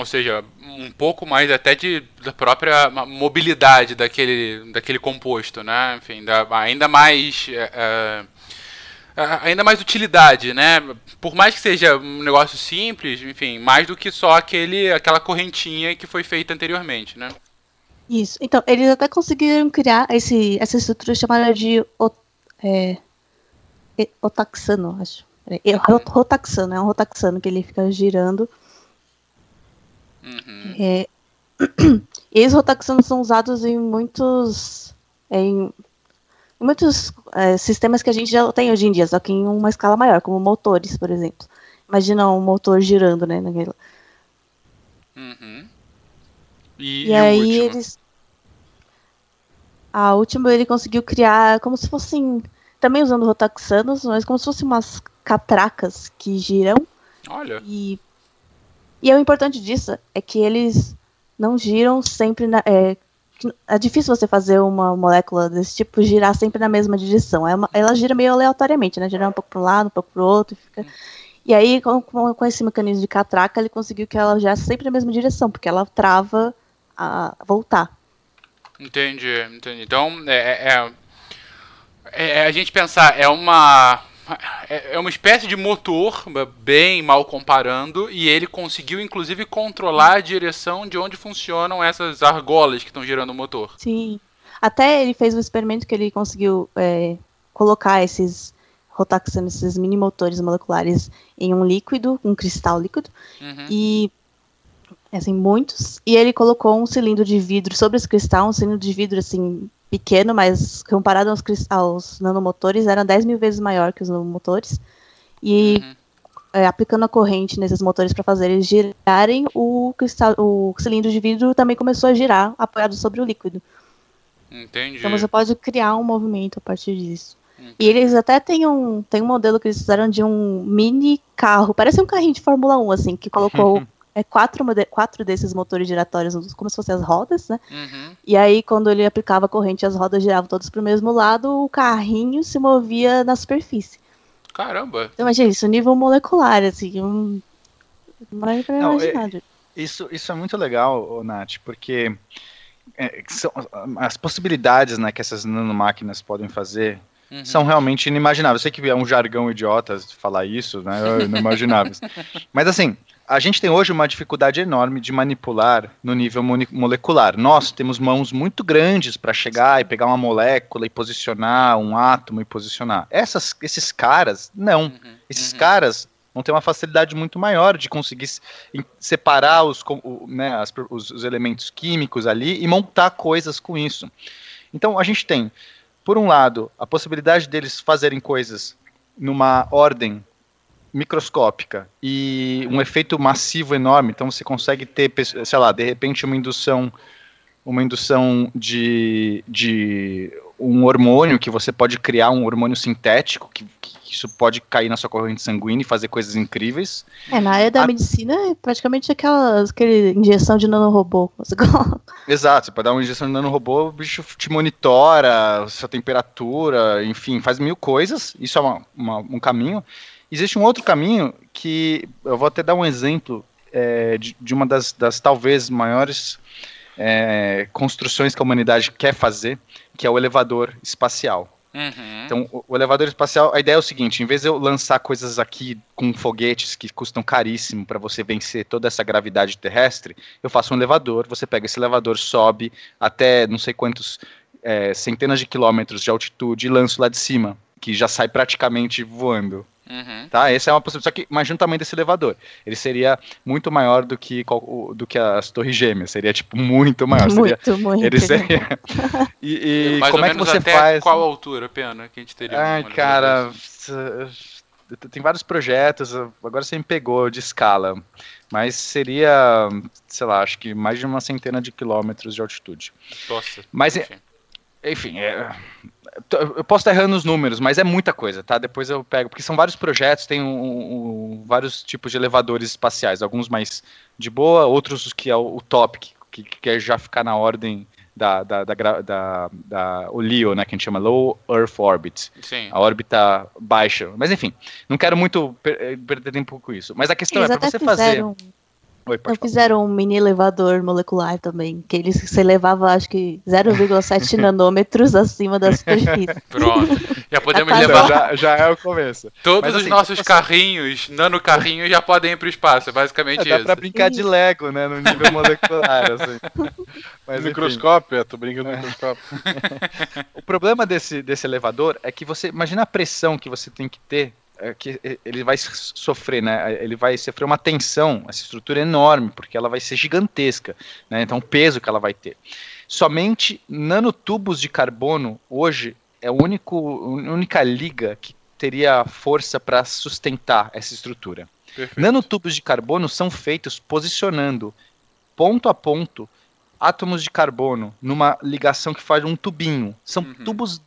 Ou seja, um pouco mais até de, da própria mobilidade daquele, daquele composto, né? Enfim, da, ainda mais. É, é, ainda mais utilidade, né? Por mais que seja um negócio simples, enfim, mais do que só aquele, aquela correntinha que foi feita anteriormente, né? Isso. Então, eles até conseguiram criar esse, essa estrutura chamada de é, otaxano, acho. É, rotaxano, é um rotaxano que ele fica girando Uhum. É, esses rotaxanos são usados em muitos, em, em muitos é, sistemas que a gente já tem hoje em dia, só que em uma escala maior, como motores, por exemplo. Imagina um motor girando, né? Naquele... Uhum. E, e, e aí eles. A última ele conseguiu criar como se fossem. Também usando rotaxanos, mas como se fossem umas catracas que giram. Olha. E e o importante disso é que eles não giram sempre na. É, é difícil você fazer uma molécula desse tipo girar sempre na mesma direção. É uma, ela gira meio aleatoriamente, né? Gira um pouco para um lado, um pouco para o outro. Fica... E aí, com, com, esse mecanismo de catraca, ele conseguiu que ela girasse sempre na mesma direção, porque ela trava a voltar. Entendi, entendi. Então, é, é, é, é a gente pensar, é uma é, é uma espécie de motor, bem mal comparando, e ele conseguiu inclusive controlar a direção de onde funcionam essas argolas que estão girando o motor. Sim. Até ele fez um experimento que ele conseguiu é, colocar esses rotaxanos, esses mini motores moleculares em um líquido, um cristal líquido, uhum. e assim, muitos, e ele colocou um cilindro de vidro sobre esse cristal, um cilindro de vidro assim pequeno, mas comparado aos, aos nanomotores, era 10 mil vezes maior que os nanomotores. E uhum. é, aplicando a corrente nesses motores para fazer eles girarem, o, cristal, o cilindro de vidro também começou a girar, apoiado sobre o líquido. Entendi. Então você pode criar um movimento a partir disso. Entendi. E eles até têm um, tem um modelo que eles fizeram de um mini carro, parece um carrinho de Fórmula 1, assim, que colocou é, quatro, quatro desses motores giratórios, como se fossem as rodas, né? Uhum. E aí, quando ele aplicava a corrente, as rodas giravam todas para o mesmo lado, o carrinho se movia na superfície. Caramba! Então, imagina isso, nível molecular, assim, um... mais pra Não, é, isso, isso é muito legal, Nath, porque é, são, as possibilidades né, que essas nanomáquinas podem fazer Uhum. são realmente inimagináveis. Eu sei que é um jargão idiota falar isso, né? Inimagináveis. Mas assim, a gente tem hoje uma dificuldade enorme de manipular no nível molecular. Nós temos mãos muito grandes para chegar e pegar uma molécula e posicionar um átomo e posicionar. Essas, esses caras, não. Uhum, esses uhum. caras vão ter uma facilidade muito maior de conseguir separar os, né, as, os, os elementos químicos ali e montar coisas com isso. Então a gente tem, por um lado, a possibilidade deles fazerem coisas numa ordem microscópica e um efeito massivo enorme, então você consegue ter, sei lá, de repente uma indução uma indução de, de um hormônio que você pode criar um hormônio sintético que, que isso pode cair na sua corrente sanguínea e fazer coisas incríveis. É, na área da A... medicina é praticamente aquela, aquele injeção de nanorobô. Exato, você pode dar uma injeção de nanorobô, o bicho te monitora, sua temperatura, enfim, faz mil coisas, isso é uma, uma, um caminho. Existe um outro caminho que eu vou até dar um exemplo é, de, de, uma das, das talvez maiores é, construções que a humanidade quer fazer, que é o elevador espacial. Uhum. Então, o, o, elevador espacial, a ideia é o seguinte: em vez de eu lançar coisas aqui com foguetes que custam caríssimo para você vencer toda essa gravidade terrestre, eu faço um elevador, você pega esse elevador, sobe até não sei quantos é, centenas de quilômetros de altitude e lança lá de cima, que já sai praticamente voando. Uhum. Tá? Essa é uma possibilidade. Só que imagina o tamanho desse elevador. Ele seria muito maior do que, do que as torres gêmeas. Seria, tipo, muito maior. Muito, seria, muito. Ele seria. e, e Mais como é que você faz. Qual altura, pena, que a gente teria? Ai, cara. Tem vários projetos, agora você me pegou de escala. Mas seria, sei lá, acho que mais de uma centena de quilômetros de altitude. Nossa. Mas, enfim, enfim é, eu posso estar errando os números, mas é muita coisa, tá? Depois eu pego, porque são vários projetos, tem um, um, vários tipos de elevadores espaciais, alguns mais de boa, outros que é o, o top, que, que quer já ficar na ordem da, da, da, da, da o LEO, né, que a gente chama Low Earth Orbit, Sim. a órbita baixa. Mas enfim, não quero muito per perder tempo com isso. Mas a questão Eles é para você fazer. Oi, Então fizeram um mini elevador molecular também, que ele se elevava acho que 0,7 nanômetros acima da superfície. Pronto. Já podemos levar já, já é o começo. todos Mas, os assim, nossos você- carrinhos, nano carrinhos, já podem ir pro espaço. É basicamente É, dá isso. pra brincar de Lego, né? No nível molecular, assim. Mas, enfim. microscópio, é, tô brincando no microscópio. O problema desse, desse elevador é que você. Imagina a pressão que você tem que ter. É, que ele vai sofrer, né? Ele vai sofrer uma tensão, essa estrutura é enorme, porque ela vai ser gigantesca, né? Então o peso que ela vai ter. Somente nanotubos de carbono hoje é a único, a única liga que teria força para sustentar essa estrutura. Perfeito. Nanotubos de carbono são feitos posicionando ponto a ponto átomos de carbono numa ligação que faz um tubinho. São Uhum. tubos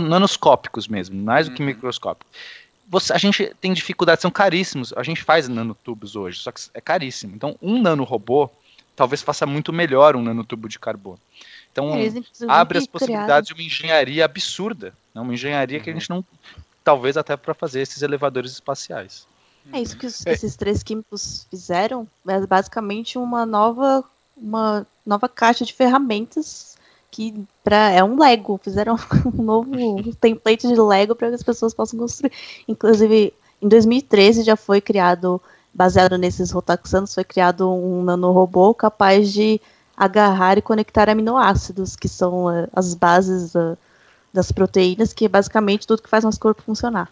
nanoscópicos mesmo, mais do que Uhum. microscópicos. Você, a gente tem dificuldade, são caríssimos. A gente faz nanotubos hoje, só que é caríssimo. Então, um nanorobô talvez faça muito melhor um nanotubo de carbono. Então, inclusive, abre as criaram- possibilidades de uma engenharia absurda. né? Uma engenharia que a gente não. Talvez até para fazer esses elevadores espaciais. É isso que os- É. esses três químicos fizeram, é basicamente uma nova, uma nova caixa de ferramentas que pra, é um Lego, fizeram um novo template de Lego para que as pessoas possam construir. Inclusive, em 2013 já foi criado, baseado nesses rotaxanos, foi criado um nanorobô capaz de agarrar e conectar aminoácidos, que são eh, as bases da- das proteínas, que é basicamente tudo que faz nosso corpo funcionar.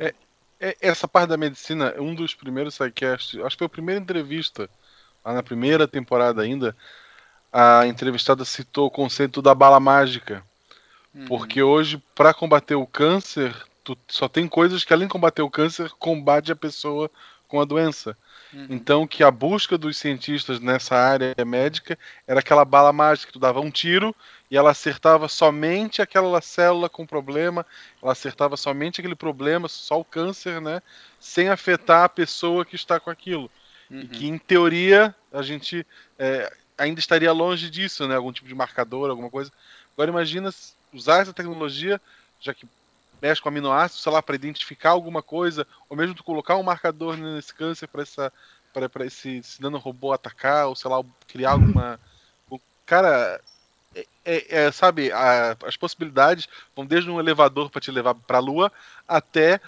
É, é- essa parte da medicina, um dos primeiros sidecasts, acho que foi a primeira entrevista, lá na primeira temporada ainda, a entrevistada citou o conceito da bala mágica. Uhum. Porque hoje, para combater o câncer, tu só tem coisas que, além de combater o câncer, combate a pessoa com a doença. Uhum. Então, que a busca dos cientistas nessa área médica era aquela bala mágica, tu dava um tiro e ela acertava somente aquela célula com problema, ela acertava somente aquele problema, só o câncer, né? Sem afetar a pessoa que está com aquilo. Uhum. E que, em teoria, a gente é, ainda estaria longe disso, né? Algum tipo de marcador, alguma coisa. Agora, imagina usar essa tecnologia, já que mexe com aminoácidos, sei lá, para identificar alguma coisa, ou mesmo colocar um marcador nesse câncer para essa para esse, esse nanorobô atacar, ou sei lá, criar alguma. cara. É, é- é, sabe, a- as possibilidades vão desde um elevador para te levar para a lua até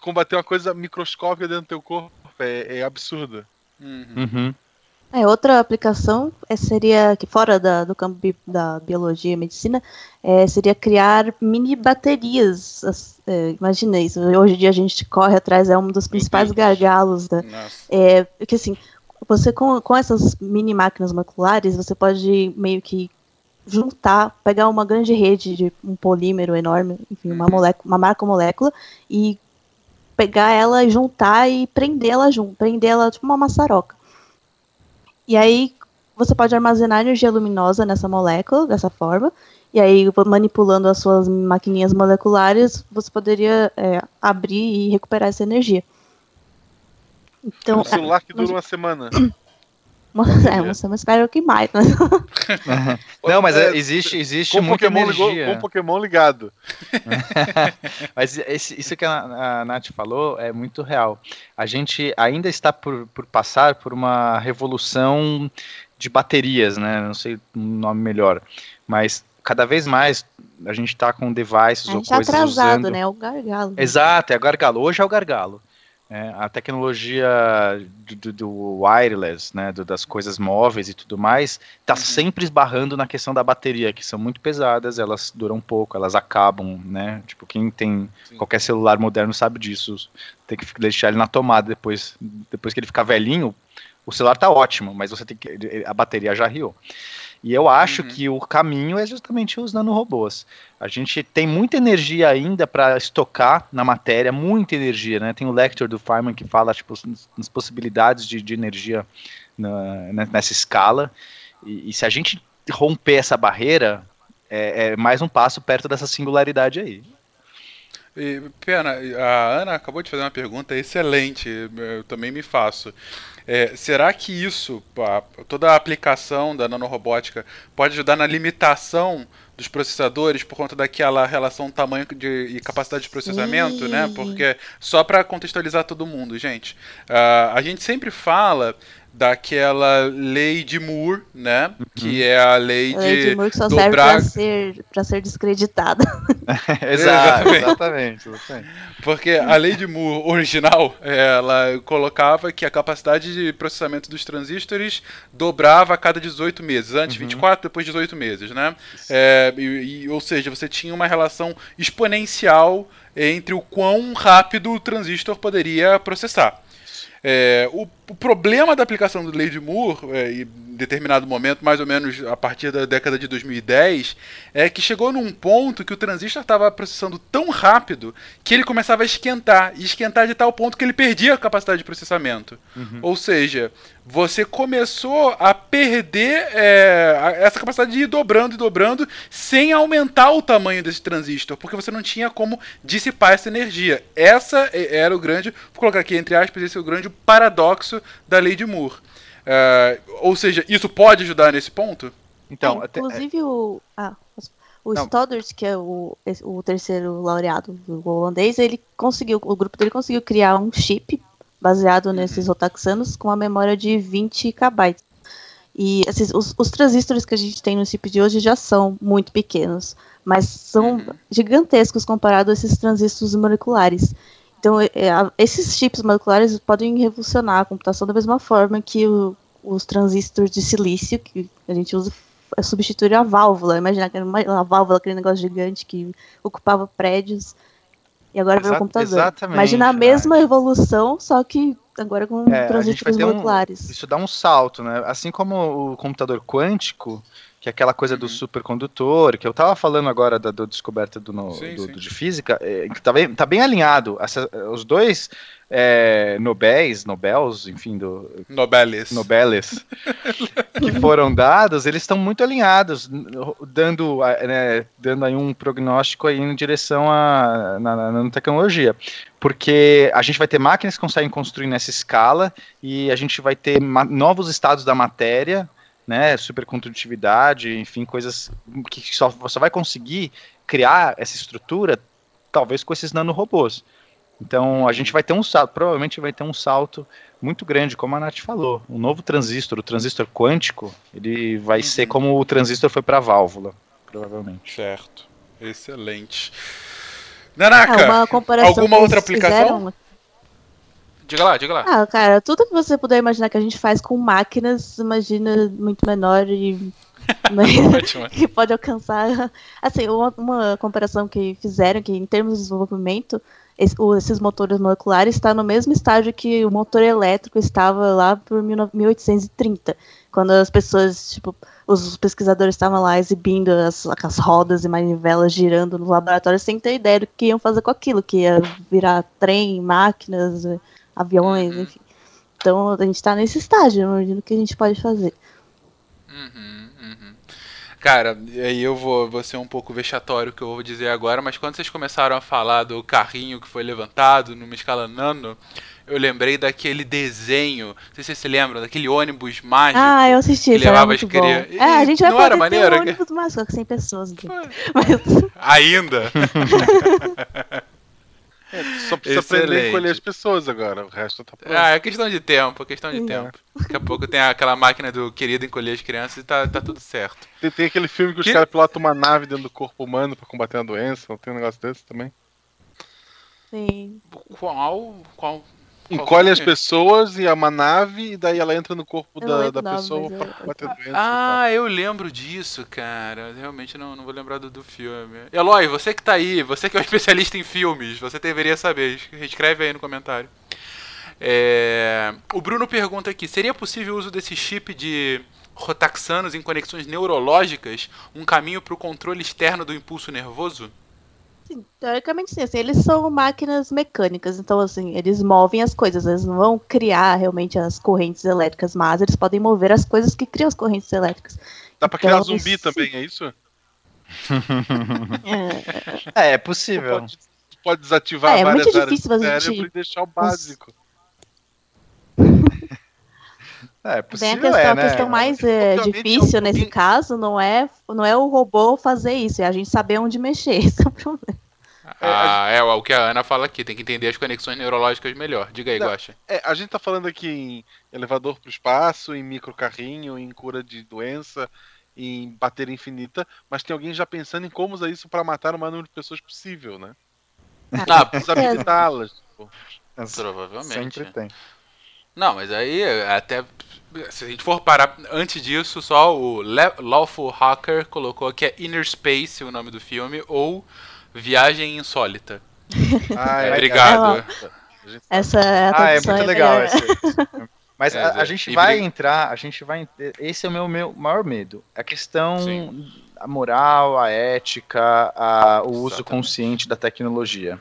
combater uma coisa microscópica dentro do teu corpo. É, é absurda. Uhum. Uhum. É, outra aplicação é, seria, que fora da- do campo bi- da biologia e medicina, é, seria criar mini baterias. As- é, imagina isso, hoje em dia a gente corre atrás, é um dos principais Deus. gargalos da, é, porque assim, você com, com essas mini máquinas moleculares, você pode meio que juntar, pegar uma grande rede de um polímero enorme, enfim, uma, Uhum. molécula, uma macromolécula, e pegar ela e juntar e prender ela junto, prender ela tipo uma maçaroca. E aí você pode armazenar energia luminosa nessa molécula, dessa forma, e aí manipulando as suas maquininhas moleculares, você poderia é, abrir e recuperar essa energia. Então, um celular que mas- dura uma semana. é, você não espera que mais, né? Não, mas é, existe, existe Com muita Pokémon, ligou, energia. com Pokémon ligado. Mas esse- isso que a, a Nath falou é muito real. A gente ainda está por, por passar por uma revolução de baterias, né? Não sei o nome melhor. Mas cada vez mais a gente está com devices A ou tá coisas atrasado, usando. né? É o gargalo. Exato, é o gargalo. Hoje é o gargalo. É, a tecnologia do, do- wireless, né, do- das coisas móveis e tudo mais, está Uhum. sempre esbarrando na questão da bateria, que são muito pesadas, elas duram pouco, elas acabam, né? Tipo, quem tem Sim. qualquer celular moderno sabe disso. Tem que deixar ele na tomada depois, depois que ele ficar velhinho. O celular tá ótimo, mas você tem que a bateria já riu. E eu acho Uhum. que o caminho é justamente os nanorobôs. A gente tem muita energia ainda para estocar na matéria, muita energia, né? Tem o lecture do Feynman que fala tipo, nas- nas possibilidades de, de energia na- né, nessa escala. E, e se a gente romper essa barreira, é, é mais um passo perto dessa singularidade aí. E, Pena, a Ana acabou de fazer uma pergunta excelente, eu também me faço. É, será que isso, a- toda a aplicação da nanorobótica, pode ajudar na limitação dos processadores por conta daquela relação tamanho de, e capacidade de processamento, né? Sim. Porque, só para contextualizar todo mundo, gente, ah, a gente sempre fala daquela lei de Moore, né? Que é a lei A lei de, de Moore que só serve dobrar... pra ser, pra ser descreditada. Exato, Exatamente. exatamente, exatamente. Porque a lei de Moore original, ela colocava que a capacidade de processamento dos transistores dobrava a cada 18 meses. Antes 24, depois 18 meses, né? É, e- e- ou seja, você tinha uma relação exponencial entre o quão rápido o transistor poderia processar. É, o, o problema da aplicação do Lei de Moore, é, em determinado momento, mais ou menos a partir da década de 2010, é que chegou num ponto que o transistor estava processando tão rápido que ele começava a esquentar, e esquentar de tal ponto que ele perdia a capacidade de processamento. Ou seja, você começou a perder é, essa capacidade de ir dobrando e dobrando sem aumentar o tamanho desse transistor, porque você não tinha como dissipar essa energia. Essa e- era o grande, vou colocar aqui entre aspas, esse é o grande paradoxo da lei de Moore. É, ou seja, isso pode ajudar nesse ponto? Então, É, até- inclusive o, ah, o Não. Stoddart, que é o, o terceiro laureado do holandês, ele conseguiu, o grupo dele conseguiu criar um chip baseado nesses rotaxanos com uma memória de 20 KB. E esses, os, os transistores que a gente tem no chip de hoje já são muito pequenos, mas são gigantescos comparado a esses transistores moleculares. Então, é, é, a- esses chips moleculares podem revolucionar a computação da mesma forma que o- os transistores de silício que a gente usa f- substituir a válvula. Imagina a válvula, aquele negócio gigante que ocupava prédios e agora veio o Exa- computador. exatamente, Imagina a Nath. mesma evolução, só que agora com É, transistores ter um, moleculares. isso dá um salto, né? Assim como o computador quântico, que é aquela coisa do supercondutor, que eu tava falando agora da, descoberta do, no- Sim, do- sim. do de física, é, que tá, bem, tá bem alinhado. Essa- os dois é, Nobéis, Nobels, enfim, do, Nobelis. Nobeles que foram dados, eles estão muito alinhados, dando, né, dando aí um prognóstico aí em direção à na, na nanotecnologia. Porque a gente vai ter máquinas que conseguem construir nessa escala e a gente vai ter novos estados da matéria, né, supercondutividade, enfim, coisas que só, só vai conseguir criar essa estrutura talvez com esses nanorobôs. Então a gente vai ter um salto, provavelmente vai ter um salto muito grande, como a Nath falou. O novo transistor, o transistor quântico, ele vai ser como o transistor foi para a válvula, provavelmente. Certo. Excelente. Nanaka, Ah, alguma outra aplicação? fizeram- diga lá, diga lá. Ah, cara, tudo que você puder imaginar que a gente faz com máquinas, imagina muito menor e que pode alcançar. Assim, uma, uma comparação que fizeram que em termos de desenvolvimento, esse- o- esses motores moleculares está no mesmo estágio que o motor elétrico estava lá por 19- 1830, quando as pessoas, tipo, os pesquisadores estavam lá exibindo as, as rodas e manivelas girando nos laboratórios sem ter ideia do que iam fazer com aquilo, que ia virar trem, máquinas, aviões, enfim. Então a gente está nesse estágio, eu imagino que a gente pode fazer. Uhum, uhum. Cara, aí eu vou, vou ser um pouco vexatório o que eu vou dizer agora, mas quando vocês começaram a falar do carrinho que foi levantado numa escala nano, eu lembrei daquele desenho, não sei se vocês se lembram, daquele ônibus mágico. Ah, eu assisti, que levava as muito bom. cria- É, a gente vai Não era maneiro? um ônibus mágico com 100 pessoas. Então. Ainda. Só precisa aprender a Excelente. encolher as pessoas agora. O resto tá pronto. Ah, é questão de tempo, é questão de Sim. tempo. Daqui a pouco tem aquela máquina do querido encolher as crianças e tá, tá tudo certo. Tem, tem aquele filme que os Que- caras pilotam uma nave dentro do corpo humano pra combater uma doença. Não tem um negócio desse também? Sim. Qual. Qual. Encolhe as pessoas e é uma nave, e daí ela entra no corpo da, da pessoa pra eu- combater a doença. Ah, eu lembro disso, cara. Realmente não, não vou lembrar do, do filme. Eloy, você que tá aí, você que é um especialista em filmes, você deveria saber. Escreve aí no comentário. É, O Bruno pergunta aqui: seria possível o uso desse chip de rotaxanos em conexões neurológicas um caminho para o controle externo do impulso nervoso? Sim, teoricamente sim, assim, eles são máquinas mecânicas, então assim, eles movem as coisas, eles não vão criar realmente as correntes elétricas, mas eles podem mover as coisas que criam as correntes elétricas. Dá pra criar Então, zumbi sim. também, é isso? É, É, é Tu possível. pode, tu pode desativar É, é várias muito áreas difícil do a gente- cérebro e deixar o básico. É, Bem, a possível questão, é, a né? questão mais é, difícil alguém- nesse caso não é, não é o robô fazer isso, é a gente saber onde mexer. Esse é o problema. Ah, é o que a Ana fala aqui, tem que entender as conexões neurológicas melhor. Diga aí, Não. Guaxa. É, a gente tá falando aqui em elevador pro espaço, em microcarrinho, em cura de doença, em bateria infinita, mas tem alguém já pensando em como usar isso pra matar o maior número de pessoas possível, né? Ah, Desabilitá-las. tipo. provavelmente. Sempre tem. Não, mas aí até se a gente for parar antes disso, só o Le- Lawful Hacker colocou que é Inner Space o nome do filme ou Viagem Insólita. Ah, é, Obrigado. Essa é a Ah, é muito legal esse. Mas É, a, a é. gente vai briga- entrar, a gente vai. Esse é o meu, meu maior medo. A questão, Sim. a moral, a ética, a- o uso Exatamente. consciente da tecnologia.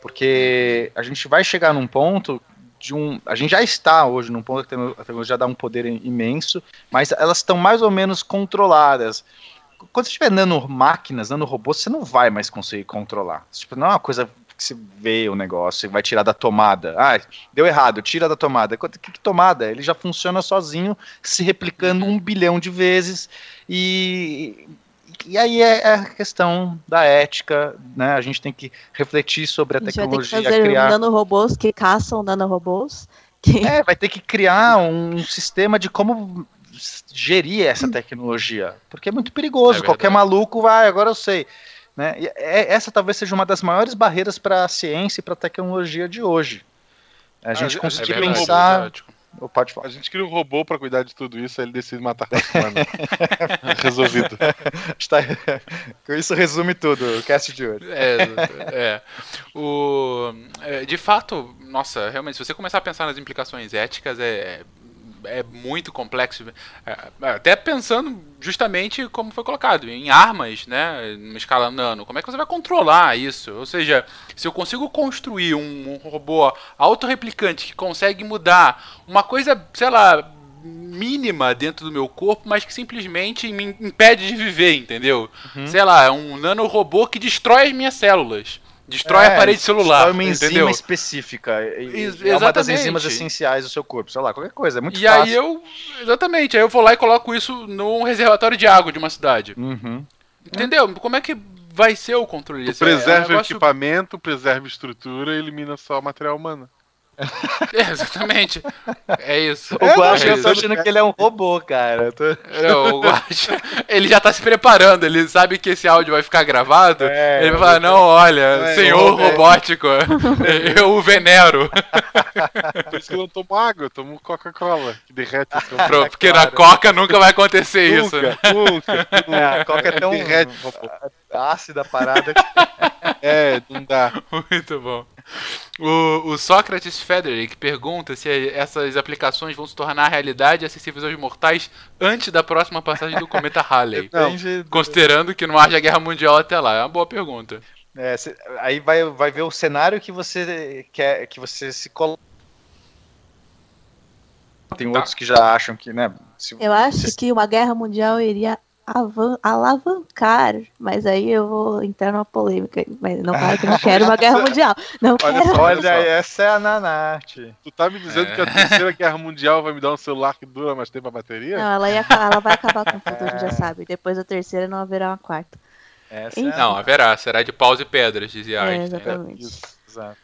Porque a gente vai chegar num ponto de um. A gente já está hoje num ponto que a tecno- a tecnologia dá um poder imenso, mas elas estão mais ou menos controladas. Quando você estiver nanomáquinas, nanorobôs, você não vai mais conseguir controlar. Tipo, não é uma coisa que você vê o negócio e vai tirar da tomada. Ah, deu errado, tira da tomada. Que, que tomada? Ele já funciona sozinho, se replicando um bilhão de vezes. E, e aí é é a questão da ética, né? A gente tem que refletir sobre a, A gente vai ter que tecnologia, fazer criar. nanorobôs que caçam nanorobôs. Que... É, vai ter que criar um sistema de como gerir essa tecnologia, porque é muito perigoso. É Qualquer maluco vai, agora eu sei. Né? E é- essa talvez seja uma das maiores barreiras para a ciência e para a tecnologia de hoje. A a gente É conseguir verdade, pensar. exótico. Oh, pode falar. A gente cria um robô pra cuidar de tudo isso, aí ele decide matar a. Resolvido. Está... Com isso resume tudo, o cast de hoje. É, é. O, é, de fato, nossa, realmente, se você começar a pensar nas implicações éticas, é, é muito complexo. É, até pensando justamente como foi colocado, em armas, né, numa escala nano. Como é que você vai controlar isso? Ou seja, se eu consigo construir um, robô autorreplicante que consegue mudar uma coisa, sei lá, mínima dentro do meu corpo, mas que simplesmente me impede de viver, entendeu? Sei lá, é um nanorobô que destrói as minhas células. Destrói a parede celular. É, uma enzima entendeu? específica. e- Ex- é uma das enzimas essenciais do seu corpo. Sei lá, qualquer coisa. É muito E fácil. aí eu. Exatamente, aí eu vou lá e coloco isso num reservatório de água de uma cidade. Uhum. Entendeu? Como é que vai ser o controle disso? É- é um preserva o negócio- equipamento, preserva a estrutura e elimina só o material humano. É, exatamente. É isso. O Guaxa, é eu tô isso. achando que ele é um robô, cara. Tô- É, o Guaxa, ele já tá se preparando, ele sabe que esse áudio vai ficar gravado. É, ele vai falar, não, olha, É, senhor robótico, eu o venero. Por isso que eu não tomo água, eu tomo Coca-Cola, que derrete o seu Pro- Porque na Coca nunca vai acontecer isso. né? Nunca, nunca. É, a coca é tão Derrete ácida a parada. É, não dá. Muito bom. O, o Sócrates Frederick pergunta se essas aplicações vão se tornar realidade e acessíveis aos mortais antes da próxima passagem do cometa Halley. Considerando que não haja guerra mundial até lá. É uma boa pergunta. É, cê- aí vai, vai ver o cenário que você quer que você se coloca. Tem Tá. outros que já acham que, né? se- Eu acho se- que uma guerra mundial iria alavancar, mas aí eu vou entrar numa polêmica. Mas não que não quero uma guerra mundial. Não Olha quero. só. Olha, essa é a Nanate. Tu tá me dizendo É. que a terceira guerra mundial vai me dar um celular que dura mais tempo a bateria? Não, ela, ia, ela vai acabar com tudo, a gente já sabe. Depois da terceira não haverá uma quarta. Essa é a- Não, haverá. Será de paus e pedras, dizia É, Einstein. exatamente. Isso. Exato.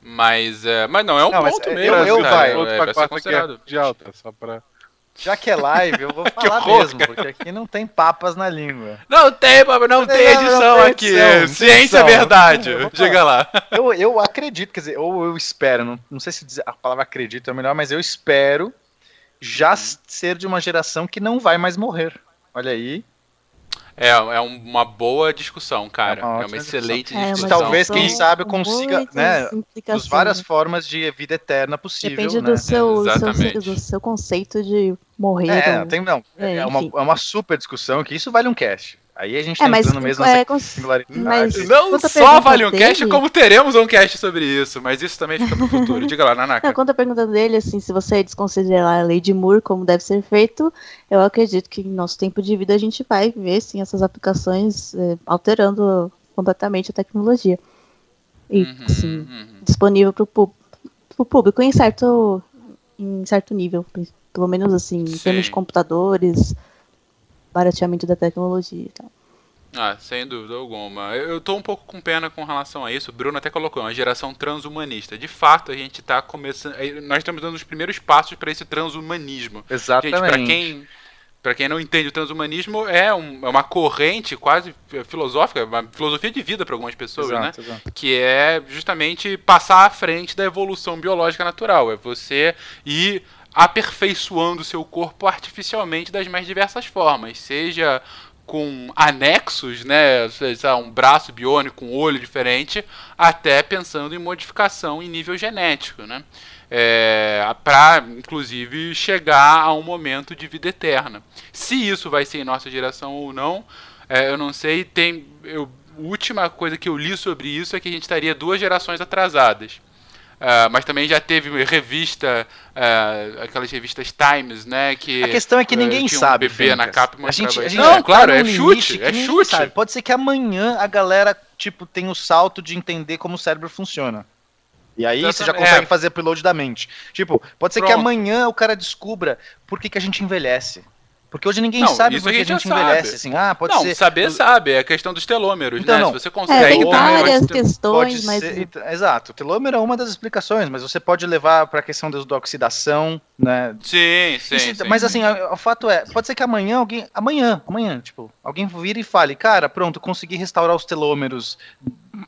Mas, é, mas não, é um Não, ponto eu- mesmo. eu cara. vai. É, vai pra ser considerado. mundial, tá? Só pra... Já que é live, eu vou falar horror, mesmo, porque aqui não tem papas na língua. Não tem, Pablo, não tem Não, não edição tem aqui. edição, tem Ciência é verdade. Diga lá. Eu, eu acredito, quer dizer, ou eu espero, não, não sei se dizer- a palavra acredito é melhor, mas eu espero já s- ser de uma geração que não vai mais morrer. Olha aí. É, é um- uma boa discussão, cara. É uma É uma, excelente É, mas discussão. talvez, quem sabe, consiga, né, Das várias formas de vida eterna possível. Depende né? do, seu, do, seu, do seu conceito de morrer. É, ou- tem, não, é, É, uma, é uma super discussão que isso vale um cast. Aí a gente tá É, mas, entrando mesmo é, nessa singularidade. mas- Não só vale um cast, como teremos um cast sobre isso. Mas isso também fica pro futuro. Diga lá, Nanaka. Não, quanto à pergunta dele, assim, se você desconsiderar a lei de Moore como deve ser feito, eu acredito que em nosso tempo de vida a gente vai ver, sim, essas aplicações é, alterando completamente a tecnologia. E, Uhum, assim, uhum. disponível para o público em certo, em certo nível, pelo menos assim, em Sim. termos de computadores, barateamento da tecnologia e tal. Ah, sem dúvida alguma. Eu, eu tô um pouco com pena com relação a isso. O Bruno até colocou, uma geração transhumanista. De fato, a gente tá começando. eh, Nós estamos dando os primeiros passos para esse transhumanismo. Exatamente. Gente, pra quem, pra quem não entende, o transhumanismo é, um- é uma corrente quase filosófica, uma filosofia de vida para algumas pessoas, né? Exato, exato. que é justamente passar à frente da evolução biológica natural. É você ir aperfeiçoando seu corpo artificialmente das mais diversas formas, seja com anexos, né, um braço biônico, um olho diferente, até pensando em modificação em nível genético, né? É, para inclusive chegar a um momento de vida eterna. Se isso vai ser em nossa geração ou não, é, eu não sei. Tem, eu, a última coisa que eu li sobre isso é que a gente estaria duas gerações atrasadas. Ah, mas também já teve revista, ah, aquelas revistas Times, né? Que A questão é que eh, ninguém um sabe. bebê na capa e a gente, a gente Não, tá claro, é chute, que é chute. sabe. Pode ser que amanhã a galera, tipo, tenha o salto de entender como o cérebro funciona. E aí você já Exatamente. consegue É. fazer upload da mente. Tipo, pode ser que Pronto. amanhã o cara descubra por que, que a gente envelhece. Porque hoje ninguém Não, sabe isso por a que a gente gente envelhece. sabe. Assim, ah, pode não, ser. saber sabe, é a questão dos telômeros, Então, né? não. Se você consegue. É, tem várias questões, mas ser, então, exato, o telômero é uma das explicações, mas você pode levar para a questão da da oxidação, né? Sim, sim, Isso- sim. mas assim, o, o fato é, pode ser que amanhã alguém, amanhã, amanhã, tipo, alguém vire e fale, cara, pronto, consegui restaurar os telômeros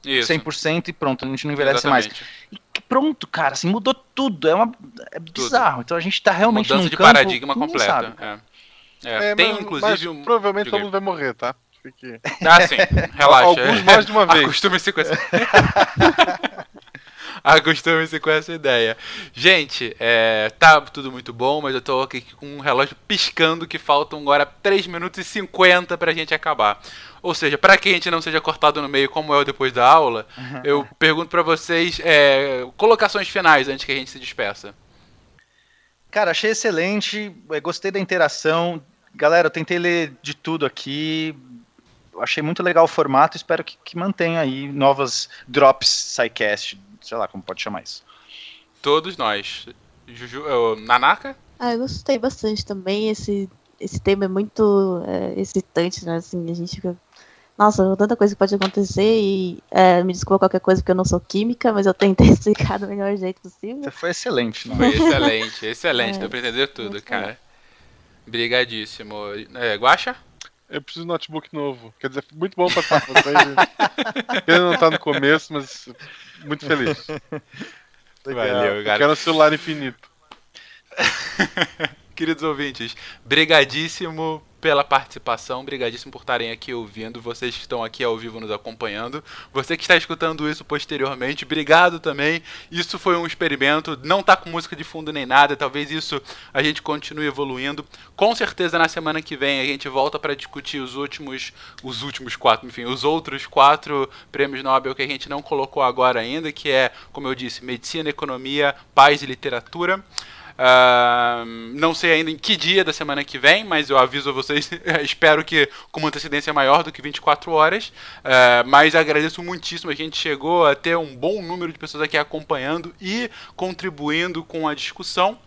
Isso, 100% e pronto, a gente não envelhece mais. exatamente. E que pronto, cara, assim, mudou tudo, é uma é bizarro. Então a gente tá realmente Mudança num de campo paradigma completa. sabe. é. É, É, tem mas- inclusive mas um. Provavelmente aí. todo mundo vai morrer, tá? Fique... Ah, sim, relaxa. Alguns mais de uma vez. Acostume-se com essa. Acostume-se com essa ideia. Gente, é, tá tudo muito bom, mas eu tô aqui com um relógio piscando que faltam agora 3 minutos e 50 pra gente acabar. Ou seja, para que a gente não seja cortado no meio como é o depois da aula, eu pergunto pra vocês é, colocações finais antes que a gente se despeça. Cara, achei excelente, eh, gostei da interação. Galera, eu tentei ler de tudo aqui. Achei muito legal o formato, espero que, que mantenha aí novas drops SciCast, sei lá como pode chamar isso. Todos nós. Juju, Nanaka? Ah, eu gostei bastante também. Esse, esse tema é muito é, excitante, né? Assim, a gente fica. Nossa, tanta coisa que pode acontecer e é, me desculpa qualquer coisa porque eu não sou química, mas eu tentei explicar do melhor jeito possível. Você foi excelente, né? Foi excelente, excelente. É, Deu pra entender tudo, cara. Brigadíssimo. É, Guaxa? Eu preciso de um notebook novo. Quer dizer, muito bom passar com vocês. gente. Ele não tá no começo, mas muito feliz. Valeu, Eu cara. quero um celular infinito. Queridos ouvintes, brigadíssimo pela participação, brigadíssimo por estarem aqui ouvindo, vocês que estão aqui ao vivo nos acompanhando, você que está escutando isso posteriormente, obrigado também. Isso foi um experimento, não tá com música de fundo nem nada, talvez isso a gente continue evoluindo. Com certeza na semana que vem a gente volta para discutir os últimos, os últimos quatro, enfim, os outros quatro prêmios Nobel que a gente não colocou agora ainda, que é, como eu disse, medicina, economia, paz e literatura. Ah, não sei ainda em que dia da semana que vem, mas eu aviso vocês, espero que com uma antecedência maior do que 24 horas. Ah, mas agradeço muitíssimo, a gente chegou a ter um bom número de pessoas aqui acompanhando e contribuindo com a discussão.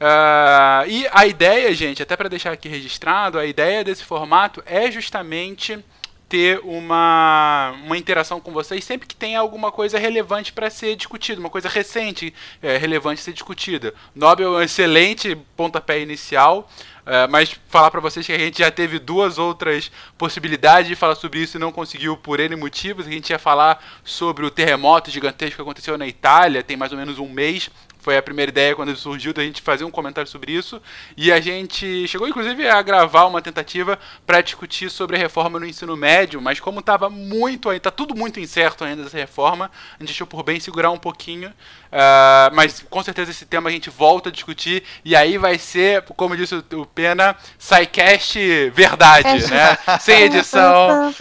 Ah, e a ideia, gente, até para deixar aqui registrado, a ideia desse formato é justamente ter uma, uma interação com vocês sempre que tem alguma coisa relevante para ser discutida, uma coisa recente é, relevante ser discutida. Nobel é um excelente pontapé inicial, é, mas falar para vocês que a gente já teve duas outras possibilidades de falar sobre isso e não conseguiu por N motivos. A gente ia falar sobre o terremoto gigantesco que aconteceu na Itália, tem mais ou menos um mês, foi a primeira ideia quando surgiu da gente fazer um comentário sobre isso. E a gente chegou, inclusive, a gravar uma tentativa para discutir sobre a reforma no ensino médio, mas como estava muito ainda, tá tudo muito incerto ainda dessa reforma, a gente achou por bem segurar um pouquinho. Uh, mas com certeza esse tema a gente volta a discutir. E aí vai ser, como disse o Pena, SciCast verdade, né? Sem edição.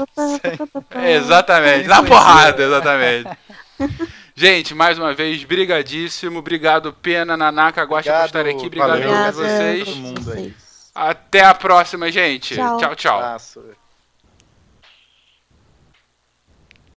Exatamente, na porrada, exatamente. Gente, mais uma vez, brigadíssimo. Obrigado, Pena, Nanaka, Guaxa por estar aqui. Obrigado a vocês. a Todo mundo aí. vocês. Até a próxima, gente. Tchau. tchau. tchau. Abraço.